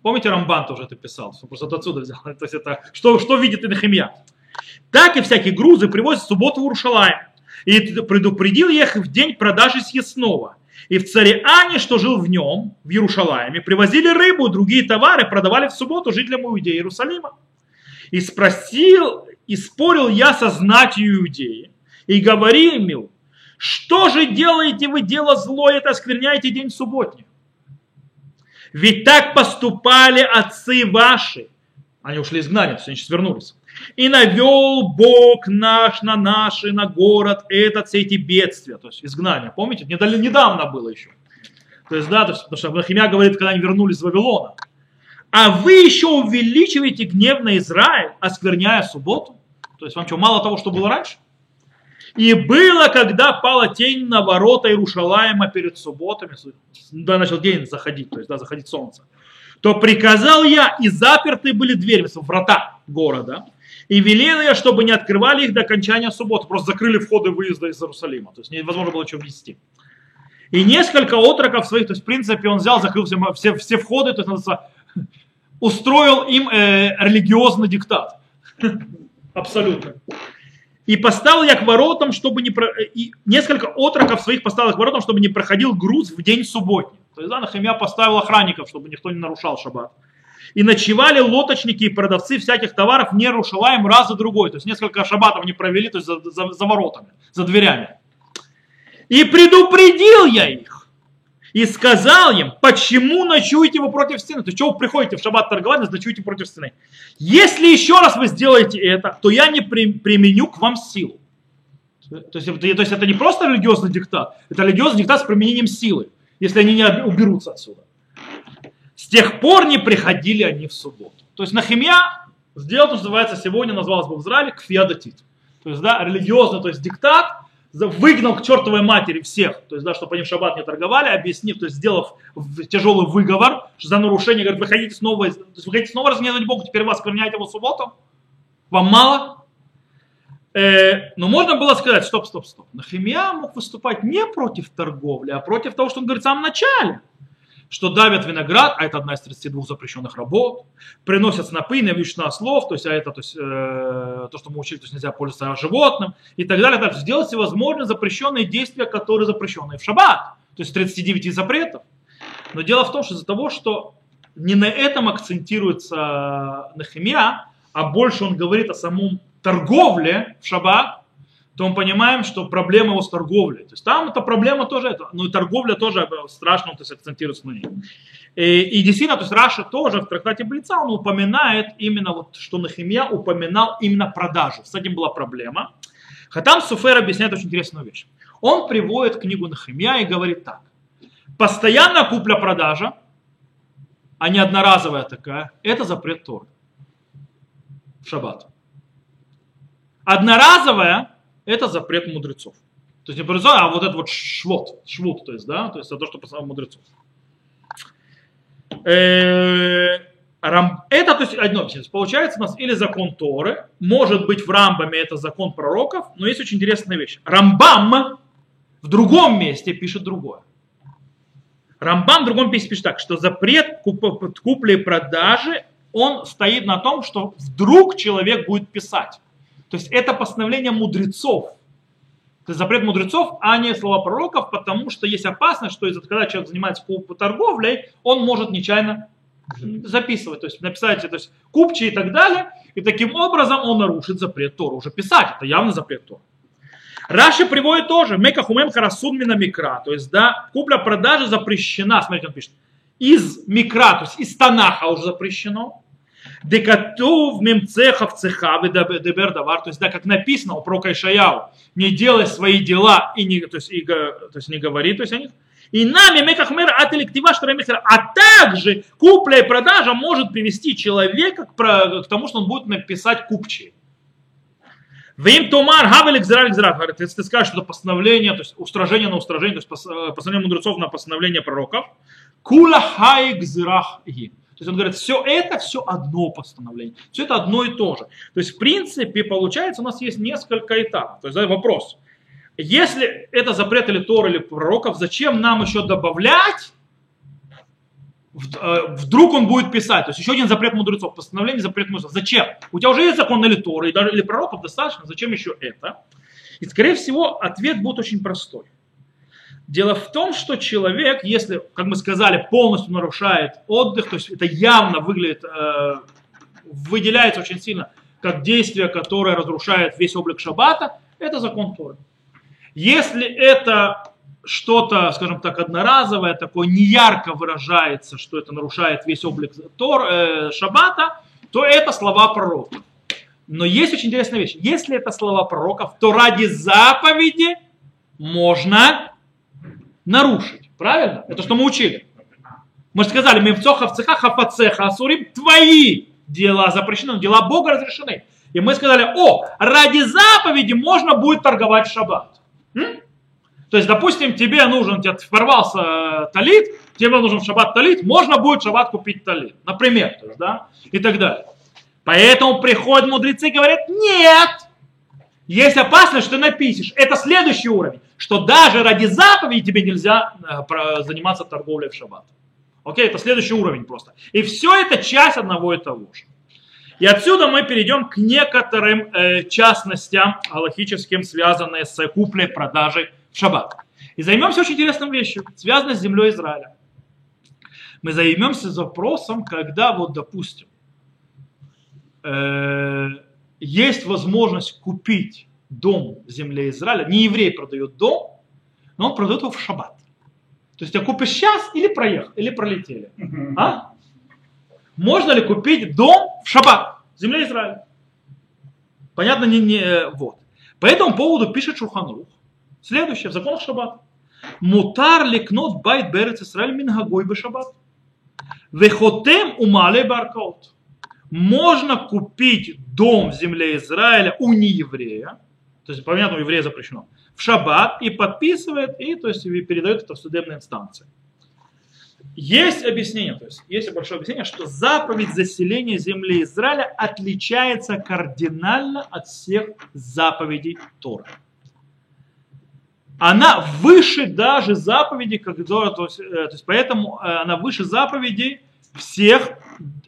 Помните, Рамбан тоже это писал, просто отсюда взял. То есть это, что, что видит Нахимия. Так и всякие грузы привозят в субботу в Уршалаем и предупредил их в день продажи съестного. И в Цариане, что жил в нем, в Иерушалайме, привозили рыбу, другие товары продавали в субботу жителям Иудеи Иерусалима. И спросил, и спорил я со знатью Иудеи, и говорил что же делаете вы дело злое, это оскверняете день субботний? Ведь так поступали отцы ваши. Они ушли из гнания, они сейчас вернулись. И навел Бог наш на наши, на город этот, все эти бедствия, то есть изгнание. Помните, недавно было еще. То есть, да, то есть, потому что Нахимия говорит, когда они вернулись из Вавилона. А вы еще увеличиваете гнев на Израиль, оскверняя субботу. То есть вам что, мало того, что было раньше? И было, когда пала тень на ворота Иерушалаема перед субботами, да, начал день заходить, то есть, да, заходить солнце, то приказал я, и заперты были двери, врата города, и велел я, чтобы не открывали их до окончания субботы. Просто закрыли входы выезда из Иерусалима. То есть невозможно было что ввести. И несколько отроков своих, то есть в принципе он взял, закрыл все, все, все входы, то есть устроил им э, религиозный диктат. Абсолютно. И поставил я к воротам, чтобы не... Про... И несколько отроков своих поставил к воротам, чтобы не проходил груз в день субботний. То есть, да, Нахимия поставил охранников, чтобы никто не нарушал шаббат. И ночевали лоточники и продавцы всяких товаров не Рушалаем раз за другой. То есть несколько шабатов не провели, то есть за, за, за воротами, за дверями. И предупредил я их. И сказал им, почему ночуете вы против стены? То есть, что вы приходите в шаббат торговать, ночуете против стены. Если еще раз вы сделаете это, то я не при- применю к вам силу. То есть, то есть это не просто религиозный диктат, это религиозный диктат с применением силы, если они не уберутся отсюда. С тех пор не приходили они в субботу. То есть Нахимия сделал то, что называется сегодня, называлось бы в Израиле, кфиадатит. То есть, да, религиозный, то есть диктат, выгнал к чертовой матери всех, то есть, да, чтобы они в шаббат не торговали, объяснив, то есть, сделав тяжелый выговор за нарушение, говорит, вы хотите снова, то есть, вы хотите снова разгневать Бога, теперь вас оскверняете его субботу? Вам мало? Э, но можно было сказать, стоп, стоп, стоп. Нахимия мог выступать не против торговли, а против того, что он говорит в самом начале. Что давят виноград, а это одна из 32 запрещенных работ, приносят снопы, навьючь на ослов, то есть, а это то, есть, э, то, что мы учили, то есть нельзя пользоваться животным и так далее. Так, сделать всевозможные запрещенные действия, которые запрещены в шаббат, то есть 39 запретов. Но дело в том, что из-за того, что не на этом акцентируется Нахимия, а больше он говорит о самом торговле в шаббат, то мы понимаем, что проблема его с торговлей. То есть там эта проблема тоже, это, ну и торговля тоже э, страшно, то есть акцентируется на ней. И, и действительно, то есть Раша тоже в трактате Блица, он упоминает именно вот, что Нахимия упоминал именно продажу. С этим была проблема. Хатам Суфер объясняет очень интересную вещь. Он приводит книгу Нахимия и говорит так. Постоянная купля-продажа, а не одноразовая такая, это запрет Торы в шаббат. Одноразовая – это запрет мудрецов. То есть не мудрецов, а вот это вот швот, швуд, то есть, да, то есть это то, что послал мудрецов. Э, Это, то есть, одно объяснение. Получается у нас или закон Торы, может быть в Рамбаме это закон пророков, но есть очень интересная вещь. Рамбам в другом месте пишет другое. Рамбам в другом месте пишет так, что запрет куп- купли и продажи, он стоит на том, что вдруг человек будет писать. То есть это постановление мудрецов. То запрет мудрецов, а не слова пророков, потому что есть опасность, что из-за когда человек занимается торговлей, он может нечаянно записывать, то есть написать, то есть купчи и так далее, и таким образом он нарушит запрет Тора. Уже писать, это явно запрет Тора. Раши приводит тоже, мека хумем харасун мина микра, то есть, да, купля-продажа запрещена, смотрите, он пишет, из микра, то есть из Танаха уже запрещено, Декатув мемцеха в цеха дебер давар, то есть, да, как написано у пророка Ишаяу, не делай свои дела и не, то есть, и, то есть не говори то есть, о них. И нами мекахмер от электива штрамихера. А также купля и продажа может привести человека к, к тому, что он будет написать купчие. Вим тумар хавелик зралик. Говорит, если ты скажешь, что это постановление, то есть устражение на устражение, то есть э, постановление мудрецов на постановление пророков, кула хайк зрах. То есть он говорит, все это, все одно постановление. Все это одно и то же. То есть, в принципе, получается, у нас есть несколько этапов. То есть, вопрос. Если это запрет или Тор, или пророков, зачем нам еще добавлять? Э, Вдруг он будет писать. То есть еще один запрет мудрецов, постановление запрет мудрецов. Зачем? У тебя уже есть закон или Торы, или пророков достаточно. Зачем еще это? И, скорее всего, ответ будет очень простой. Дело в том, что человек, если, как мы сказали, полностью нарушает отдых, то есть это явно выглядит, э, выделяется очень сильно как действие, которое разрушает весь облик шаббата, это закон Торы. Если это что-то, скажем так, одноразовое, такое неярко выражается, что это нарушает весь облик Тор, э, шаббата, то это слова пророков. Но есть очень интересная вещь. Если это слова пророков, то ради заповеди можно нарушить. Правильно? Это что мы учили. Мы же сказали, мемцоха в цехах, хафацеха, асурим, твои дела запрещены, дела Бога разрешены. И мы сказали, о, ради заповеди можно будет торговать в шаббат. М? То есть, допустим, тебе нужен, тебе порвался э, талит, тебе нужен в шаббат талит, можно будет в шаббат купить талит. Например, то есть, да, и так далее. Поэтому приходят мудрецы и говорят, нет, есть опасность, что ты напишешь. Это следующий уровень, что даже ради заповеди тебе нельзя э, заниматься торговлей в шаббат. Окей, это следующий уровень просто. И все это часть одного и того же. И отсюда мы перейдем к некоторым э, частностям галактическим, связанным с куплей, продажей в шаббат. И займемся очень интересной вещью, связанной с землей Израиля. Мы займемся вопросом, когда вот, допустим, э, есть возможность купить дом в земле Израиля, не еврей продает дом, но он продает его в шаббат. То есть ты купишь сейчас или проехал, или пролетели. А? Можно ли купить дом в шаббат в земле Израиля? Понятно, не, не вот. По этому поводу пишет Шурханрух. Следующее, в законах шаббат. Мутар лекнот байт берец Израиль мингагой бы шаббат. Вехотем умале баркаут. Можно купить дом в земле Израиля у нееврея, то есть, понятно, у еврея запрещено, в шаббат и подписывает, и то есть и передает это в судебной инстанции. Есть объяснение, то есть есть большое объяснение, что заповедь заселения земли Израиля отличается кардинально от всех заповедей Тора. Она выше даже заповедей, которая, то есть, э, то есть поэтому э, она выше заповедей всех.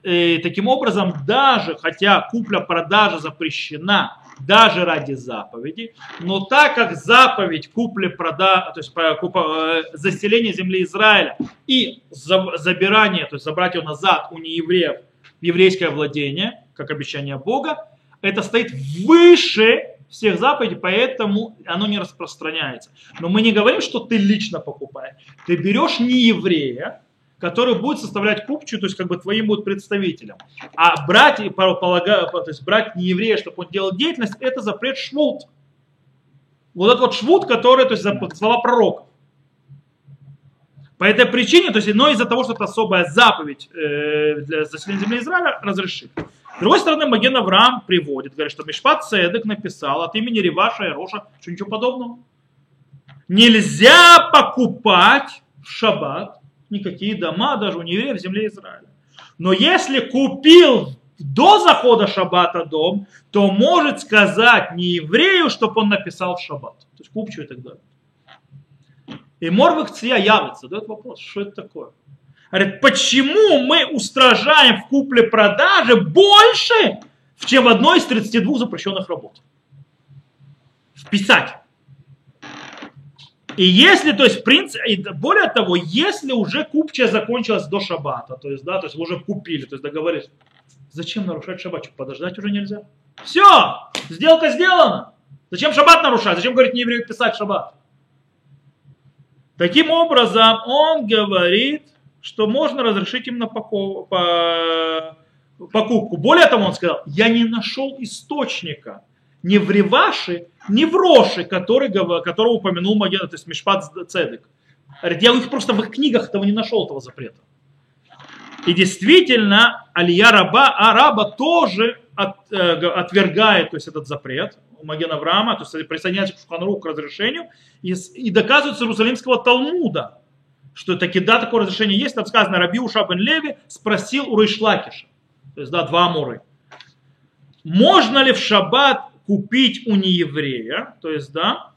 Э, таким образом, даже хотя купля-продажа запрещена даже ради заповеди, но так как заповедь купли-продажи, то есть купа, заселение земли Израиля и забирание, то есть забрать ее назад у неевреев еврейское владение, как обещание Бога, это стоит выше всех заповедей, поэтому оно не распространяется. Но мы не говорим, что ты лично покупаешь. Ты берешь не еврея, который будет составлять купчу, то есть как бы твоим будет представителем. А брать, полагаю, то есть брать не еврея, чтобы он делал деятельность, это запрет швуд. Вот этот вот швуд, который, то есть слова пророков. По этой причине, то есть, но из-за того, что это особая заповедь э, для заселения земли Израиля, разрешит. С другой стороны, Маген Авраам приводит, говорит, что Мишпат Цедек написал от имени Реваша и Роша, что ничего подобного. Нельзя покупать в шаббат никакие дома даже у неевреев в земле Израиля. Но если купил до захода шаббата дом, то может сказать не еврею, чтобы он написал в шаббат. То есть купчу и так далее. И Морвик Ция явится, задает вопрос, что это такое? Говорит, почему мы устражаем в купле-продаже больше, чем в одной из 32 запрещенных работ? Вписать. И если, то есть, в принципе, более того, если уже купчая закончилась до шабата, то есть, да, то есть вы уже купили, то есть договорились, зачем нарушать шаббат? Подождать уже нельзя. Все, сделка сделана. Зачем шаббат нарушать? Зачем, говорит, не еврею писать шаббат? Таким образом, он говорит, что можно разрешить им на покупку. Более того, он сказал, я не нашел источника ни в Реваше, ни в Роше, который, которого упомянул Маген, то есть Мишпат Цедек. Говорит, я их просто в их книгах этого не нашел, этого запрета. И действительно, Алия Раба, Араба тоже от, э, отвергает то есть, этот запрет у Маген Авраама, то есть присоединяется к Шуханру к разрешению и, и доказывает с Иерусалимского Талмуда, что таки да, такое разрешение есть, там сказано, Раби Уша бен Леви спросил у Рейшлакиша, то есть да, два амуры, можно ли в шаббат купить у нееврея, то есть да,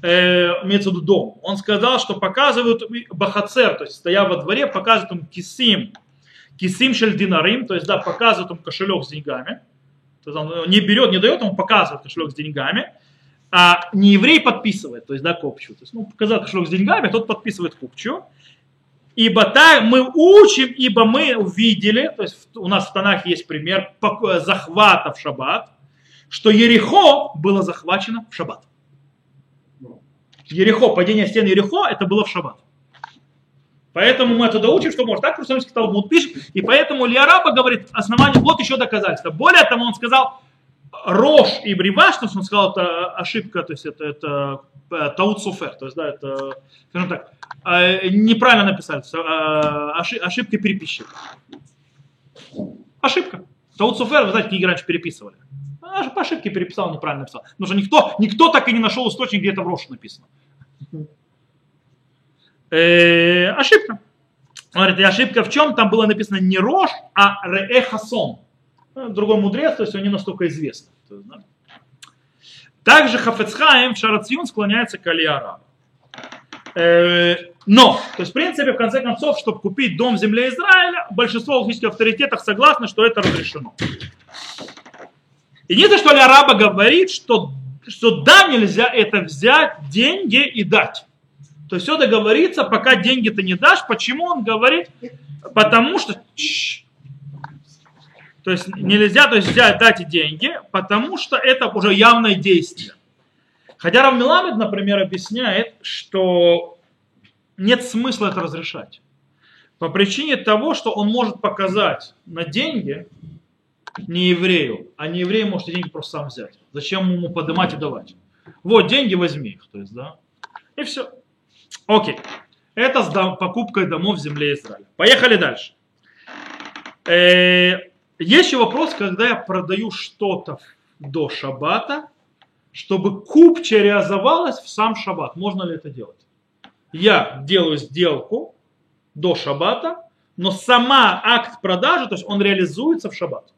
э, имеется в виду дом, он сказал, что показывают бахацер, то есть стоя во дворе, показывают им кисим, кисим шельдинарим, то есть да, показывают им кошелек с деньгами, то есть он не берет, не дает, он показывает кошелек с деньгами, а не еврей подписывает, то есть, да, копчу. То есть, ну, показал кошелек с деньгами, тот подписывает копчу. Ибо так мы учим, ибо мы увидели, то есть у нас в Танахе есть пример захвата в шаббат, что Ерехо было захвачено в шаббат. Ерехо, падение стен Ерехо, это было в шаббат. Поэтому мы оттуда учим, что может так Иерусалимский Талмуд пишет, и поэтому Лиараба говорит, основание, вот еще доказательство. Более того, он сказал, Рош и Брибаш, то есть он сказал, это ошибка, то есть это, это э, Таут Суфер, то есть, да, это, скажем так, э, неправильно написали, э, ошибка переписчика. Ошибка. Таут Суфер, вы знаете, книги раньше переписывали. По ошибке переписал, неправильно написал. Потому что никто, никто так и не нашел источник, где это в Рош написано. Э, ошибка. Говорит, ошибка в чем? Там было написано не Рош, а Реэхасон. Ну, другой мудрец, то есть он не настолько известный. Также Хафецхаем в Шарациюн склоняется к Алиарабу. Э, но, то есть, в принципе, в конце концов, чтобы купить дом в земле Израиля, большинство логических авторитетов согласны, что это разрешено. Единственное, что Алиараба говорит, что, что да, нельзя это взять, деньги и дать. То есть все договориться, пока деньги ты не дашь. Почему он говорит? Потому что... То есть нельзя то есть, взять, дать деньги, потому что это уже явное действие. Хотя Равмиламед, например, объясняет, что нет смысла это разрешать. По причине того, что он может показать на деньги не еврею, а не еврей может деньги просто сам взять. Зачем ему поднимать и давать? Вот, деньги возьми их, то есть, да. И все. Окей. Это с покупкой домов в земле Израиля. Поехали дальше. Э, есть еще вопрос, когда я продаю что-то до шаббата, чтобы купча реализовалась в сам шаббат. Можно ли это делать? Я делаю сделку до шаббата, но сама акт продажи, то есть он реализуется в шаббат.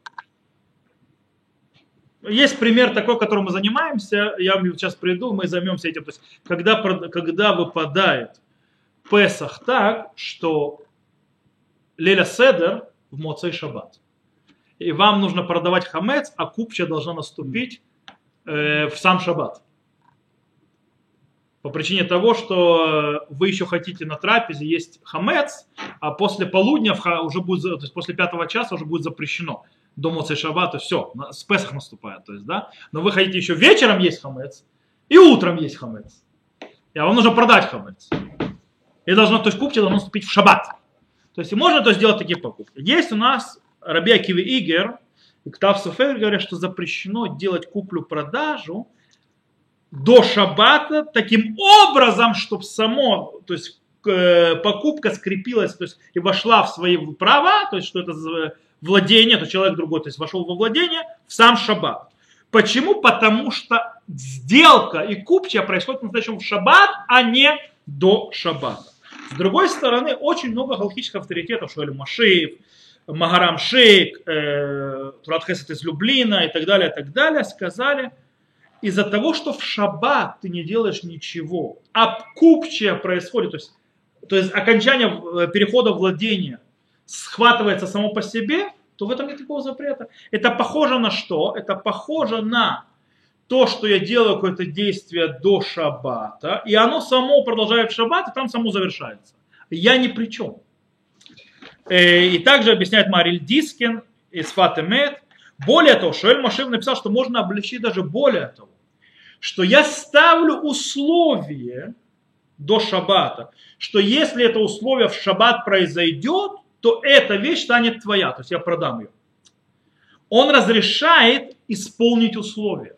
Есть пример такой, которым мы занимаемся, я сейчас приду, мы займемся этим. То есть, когда, когда выпадает Песах так, что Леля Седер в Моцей Шаббат. И вам нужно продавать хамец, а купча должна наступить э, в сам шаббат. По причине того, что вы еще хотите на трапезе есть хамец, а после полудня уже будет, то есть после пятого часа уже будет запрещено. До Моцей Шаббата все, с Песах наступает. То есть, да? Но вы хотите еще вечером есть хамец и утром есть хамец. И вам нужно продать хамец. И должно, то есть купча должно наступить в шаббат. То есть можно то сделать такие покупки. Есть у нас Раби Акиви Игер и Ктав Софер говорят, что запрещено делать куплю-продажу до шаббата таким образом, чтобы само, то есть э, покупка скрепилась, то есть и вошла в свои права, то есть что это владение, то человек другой, то есть вошел во владение в сам шаббат. Почему? Потому что сделка и купча происходит настоящем в шаббат, а не до шаббата. С другой стороны, очень много галактических авторитетов, Шуэль Машиев, Магарам Шейк, э, Турат из Люблина и так далее, и так далее, сказали, из-за того, что в шаббат ты не делаешь ничего, а купчая происходит, то есть, то есть окончание э, перехода владения схватывается само по себе, то в этом нет никакого запрета. Это похоже на что? Это похоже на то, что я делаю какое-то действие до шаббата, и оно само продолжает в шаббат, и там само завершается. Я ни при чем. Э, И также объясняет Мариль Дискин из Фатемет. Более того, Шуэль Машив написал, что можно облегчить даже более того, что я ставлю условие до шаббата, что если это условие в шаббат произойдет, то эта вещь станет твоя, то есть я продам ее. Он разрешает исполнить условие.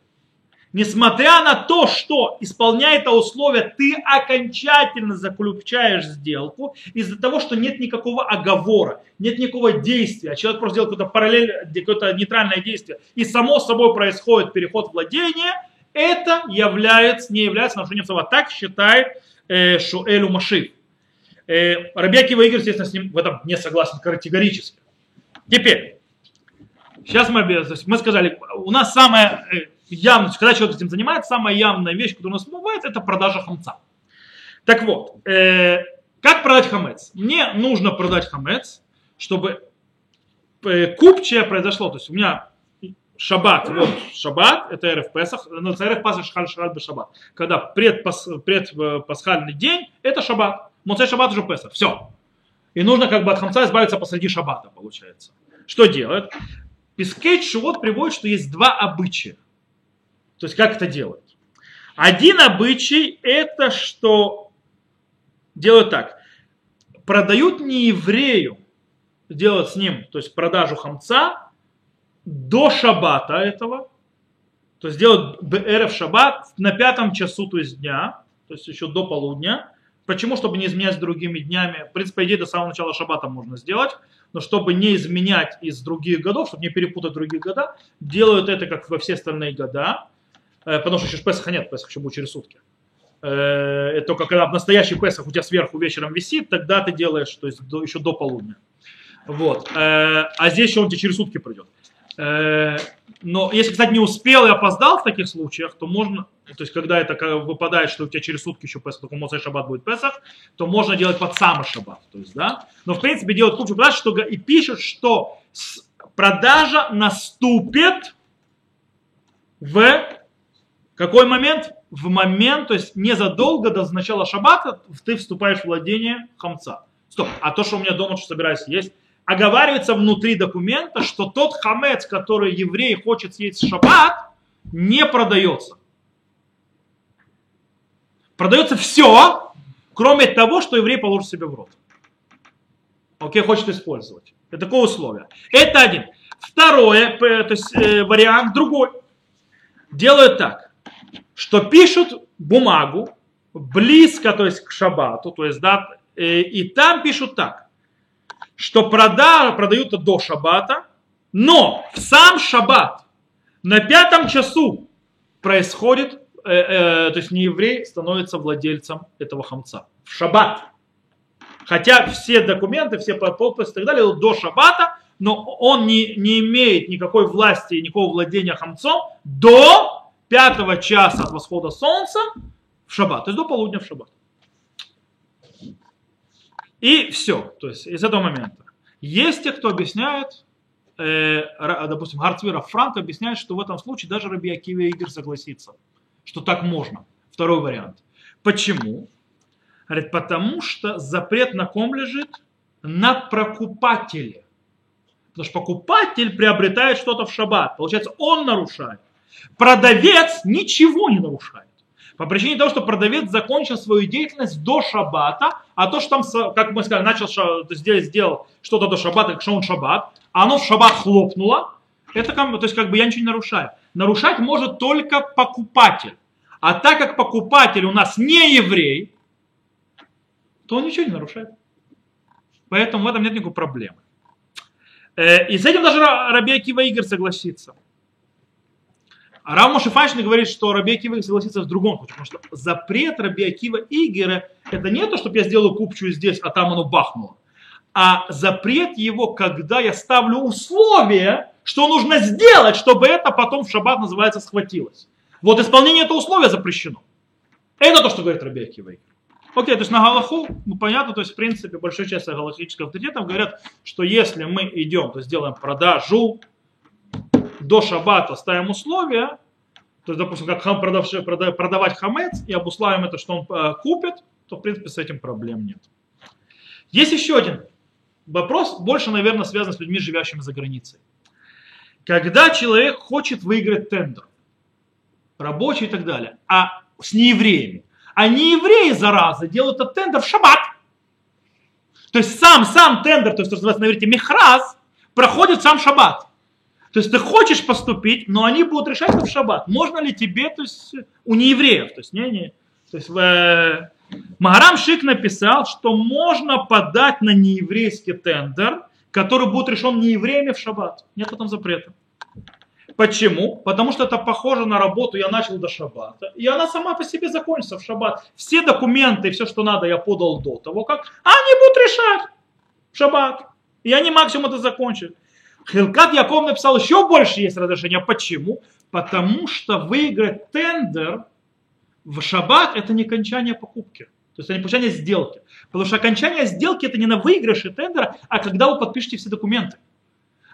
Несмотря на то, что исполняя это условие, ты окончательно заключаешь сделку из-за того, что нет никакого оговора, нет никакого действия. а Человек просто делает какое-то параллель, какое-то нейтральное действие, и само собой происходит переход владения, это является, не является нарушением слова. Так считает э, Шуэлю Машив. Э, Рабиакива Игорь, естественно, с ним в этом не согласен категорически. Теперь, сейчас мы, мы сказали, у нас самая э, явная, когда человек этим занимается, самая явная вещь, которая у нас бывает, это продажа хамца. Так вот, э, как продать хамец? Мне нужно продать хамец, чтобы э, купчая произошло. То есть у меня шаббат, вот шаббат, это РФ Песах, но это РФ Песах Шхаль Шхаль Шаббат. Когда предпас, предпасхальный день, это шаббат. Моцей шаббат уже Песах. Все. И нужно как бы от хамца избавиться посреди шаббата, получается. Что делают? Пискейт Шивот приводит, что есть два обычая. То есть как это делают? Один обычай это что делают так. Продают не еврею, делают с ним, то есть продажу хамца до шаббата этого, то есть делают БРФ шаббат на пятом часу, то есть дня, то есть еще до полудня. Почему? Чтобы не изменять с другими днями. В принципе, идея до самого начала шаббата можно сделать, но чтобы не изменять из других годов, чтобы не перепутать другие года, делают это как во все остальные года, Э, потому что еще Песаха нет, Песах еще будет через сутки. Э, Это только когда в настоящий Песах у тебя сверху вечером висит, тогда ты делаешь, то есть до- еще до полудня. Вот. Э, А здесь еще он тебе через сутки придет. Э, Но если, кстати, не успел и опоздал в таких случаях, то можно, то есть когда это выпадает, что у тебя через сутки еще Песах, только Моцай Шаббат будет Песах, то можно делать под самый Шаббат. То есть, да? Но в принципе делают кучу продаж, что и пишут, что продажа наступит в Какой момент? В момент, то есть незадолго до начала шаббата ты вступаешь в владение хамца. Стоп, а то, что у меня дома что собираюсь есть, оговаривается внутри документа, что тот хамец, который еврей хочет съесть в шаббат, не продается. Продается все, кроме того, что еврей положит себе в рот. Окей, хочет использовать. Это такое условие. Это один. Второе, то есть э, вариант другой. Делают так, что пишут бумагу близко, то есть к шабату, то есть да, э, и там пишут так, что прода, продают до шабата, но в сам шаббат на пятом часу происходит, э, э, то есть не еврей становится владельцем этого хамца. В шаббат. Хотя все документы, все подписи и так далее до шаббата, но он не, не имеет никакой власти, никакого владения хамцом до пятого часа от восхода солнца в шаббат, то есть до полудня в шаббат. И все, то есть из этого момента. Есть те, кто объясняет, э, допустим, Гарцвира Франк объясняет, что в этом случае даже Раби Акива Игорь согласится, что так можно. Второй вариант. Почему? Говорит, потому что запрет на ком лежит? На прокупателе. Потому что покупатель приобретает что-то в шаббат. Получается, он нарушает. Продавец ничего не нарушает. По причине того, что продавец закончил свою деятельность до шаббата, а то, что там, как мы сказали, начал сделать, сделал что-то до шаббата, как что он шаббат, а оно в шаббат хлопнуло, это то есть как бы я ничего не нарушаю. Нарушать может только покупатель. А так как покупатель у нас не еврей, то он ничего не нарушает. Поэтому в этом нет никакой проблемы. Э, и с этим даже Раби Акива Игорь согласится. А Рав Мошефаншин говорит, что Раби согласится в другом случае, потому что запрет Раби Акива Игоря это не то, чтобы я сделаю купчую здесь, а там оно бахнуло, а запрет его, когда я ставлю условие, что нужно сделать, чтобы это потом в шаббат называется схватилось. Вот исполнение этого условия запрещено. Это то, что говорит Раби Акива. Окей, то есть на Галаху, ну понятно, то есть в принципе большая часть галахических авторитетов говорят, что если мы идем, то есть делаем продажу, до шаббата ставим условия, то есть, допустим, как хам продавший, продавать хамец и обуславим это, что он э, купит, то в принципе с этим проблем нет. Есть еще один вопрос, больше, наверное, связан с людьми, живящими за границей. Когда человек хочет выиграть тендер, рабочий и так далее, а с неевреями, а не евреи, зараза, делают этот тендер в шаббат. То есть сам, сам тендер, то есть, называется на иврите, мехраз, проходит сам шаббат. То есть ты хочешь поступить, но они будут решать это в шаббат. Можно ли тебе, то есть у неевреев, то есть не, не, то есть э, Магарам Шик написал, что можно подать на нееврейский тендер, который будет решен неевреями в шаббат. Нет в этом запрета. Почему? Потому что это похоже на работу, я начал до шаббата, и она сама по себе закончится в шаббат. Все документы, все, что надо, я подал до того, как они будут решать в шаббат. И они максимум это закончат. Хилкат Яков написал еще больше есть разрешения. Почему? Потому что выиграть тендер в шаббат это не окончание покупки. То есть это не окончание сделки. Потому что окончание сделки это не на выигрыше тендера, а когда вы подпишете все документы.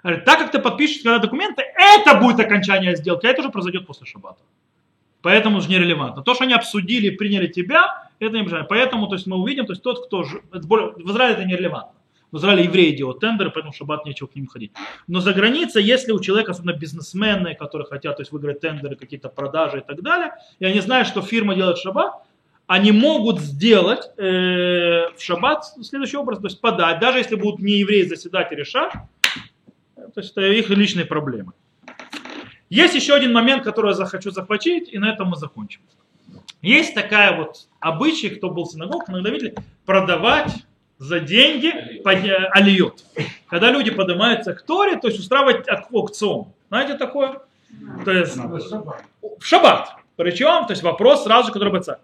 Так как ты подпишешь когда документы, это будет окончание сделки, а это уже произойдет после шаббата. Поэтому уже нерелевантно. То, что они обсудили и приняли тебя, это не обязательно. Поэтому то есть мы увидим, то есть тот, кто... В Израиле это нерелевантно. В Израиле евреи делают тендеры, поэтому в шаббат нечего к ним ходить. Но за границей, если у человека, особенно бизнесмены, которые хотят то есть, выиграть тендеры, какие-то продажи и так далее, и они знают, что фирма делает шаббат, они могут сделать э, в шаббат следующий образ, то есть подать, даже если будут не евреи заседать и решать, то есть это их личные проблемы. Есть еще один момент, который я хочу захватить, и на этом мы закончим. Есть такая вот обычай, кто был в синагог, иногда видели, продавать за деньги алиот. Когда люди поднимаются к Торе, то есть устраивать аукцион. Знаете такое? То есть в шаббат. Причем, то есть вопрос сразу, который бывает.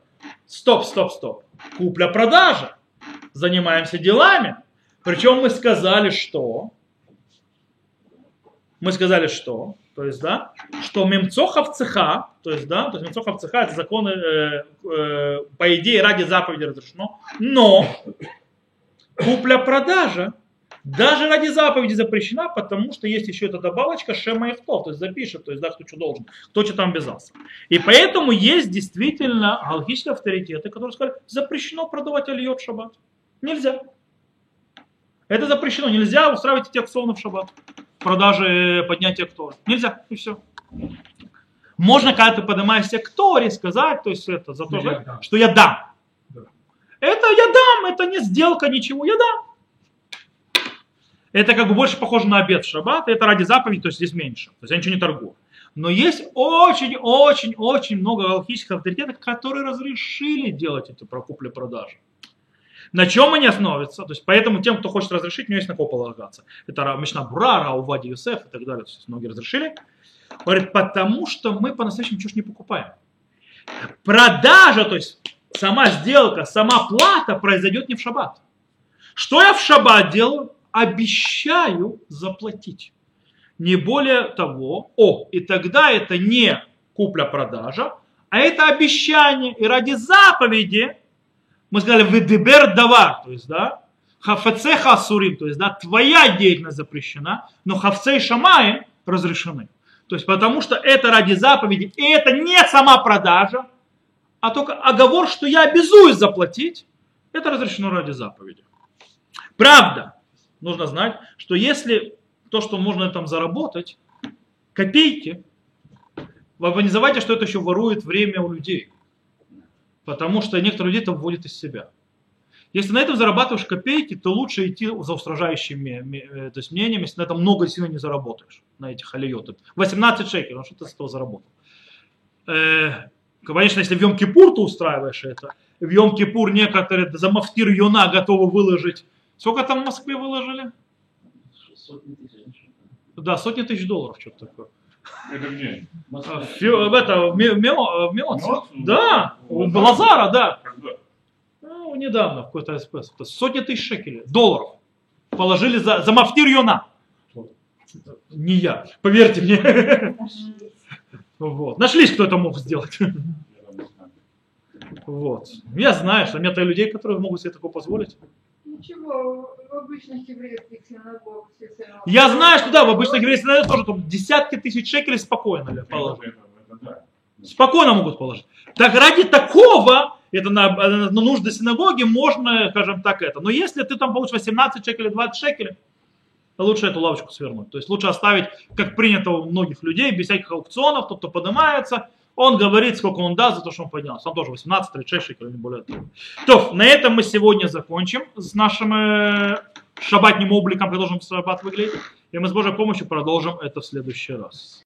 Стоп, стоп, стоп. Купля-продажа. Занимаемся делами. Причем мы сказали, что мы сказали, что, то есть, да, что мемцохов цеха, то есть, да, то есть мемцохов цеха это законы, э, э, по идее, ради заповеди разрешено, но купля-продажа даже ради заповеди запрещена, потому что есть еще эта добавочка шема и то есть запишет, то есть да, кто что должен, кто что там обязался. И поэтому есть действительно галактические авторитеты, которые сказали, запрещено продавать альот в шаббат. Нельзя. Это запрещено. Нельзя устраивать аукционы в шаббат. Продажи, поднятия ктора. Нельзя. И все. Можно, когда ты поднимаешься к Торе, сказать, то есть это за то, дам. что я дам. Это я дам, это не сделка, ничего, я дам. Это как бы больше похоже на обед в шаббат, это ради заповеди, то есть здесь меньше. То есть я ничего не торгую. Но есть очень-очень-очень много галактических авторитетов, которые разрешили делать эти прокупли-продажи. На чем они основываются? То есть поэтому тем, кто хочет разрешить, у него есть на кого полагаться. Это Мишна Бура, Раувади Юсеф и так далее. То есть многие разрешили. Говорит, потому что мы по-настоящему чушь не покупаем. Продажа, то есть сама сделка, сама плата произойдет не в шаббат. Что я в шаббат делаю? Обещаю заплатить. Не более того, о, и тогда это не купля-продажа, а это обещание. И ради заповеди, мы сказали, выдебер давар, то есть, да, хафаце хасурим, то есть, да, твоя деятельность запрещена, но хафце и шамаем разрешены. То есть, потому что это ради заповеди, и это не сама продажа, а только оговор, что я обязуюсь заплатить, это разрешено ради заповеди. Правда, нужно знать, что если то, что можно там заработать, копейки, вы не забывайте, что это еще ворует время у людей. Потому что некоторые людей это вводят из себя. Если на этом зарабатываешь копейки, то лучше идти за устражающим ме- ме- э, то есть мнением, если на этом много сильно не заработаешь, на этих алиотах. 18 шекелей, ну что ты с этого заработал? Конечно, если в Йом-Кипур ты устраиваешь это, в Йом-Кипур некоторые за мафтир юна готовы выложить. Сколько там в Москве выложили? Сотни тысяч. Да, сотни тысяч долларов, что-то такое. Это где? Фи- это, в Ме- в Мео- в Меоце. Меоце? Да, у У Лазара, да. Когда? Ну, недавно в какой-то СП. То есть Сотни тысяч шекелей, долларов. Положили за, за мафтир юна. Не я, поверьте мне. Вот. Нашлись, кто это мог сделать. Вот. Я знаю, что нет людей, которые могут себе такое позволить. Ничего, в обычных еврейских синагогах. Я знаю, что да, в обычных еврейских синагогах тоже там десятки тысяч шекелей спокойно положат. Спокойно могут положить. Так ради такого, это на, на нужды синагоги, можно, скажем так, это. Но если ты там получишь 18 шекелей, 20 шекелей, лучше эту лавочку свернуть. То есть лучше оставить, как принято у многих людей, без всяких аукционов, тот, кто поднимается, он говорит, сколько он даст за то, что он поднялся. Он тоже 18, 36 шекелей, не более того. То, на этом мы сегодня закончим с нашим э, шабатним обликом, как должен выглядеть. И мы с Божьей помощью продолжим это в следующий раз.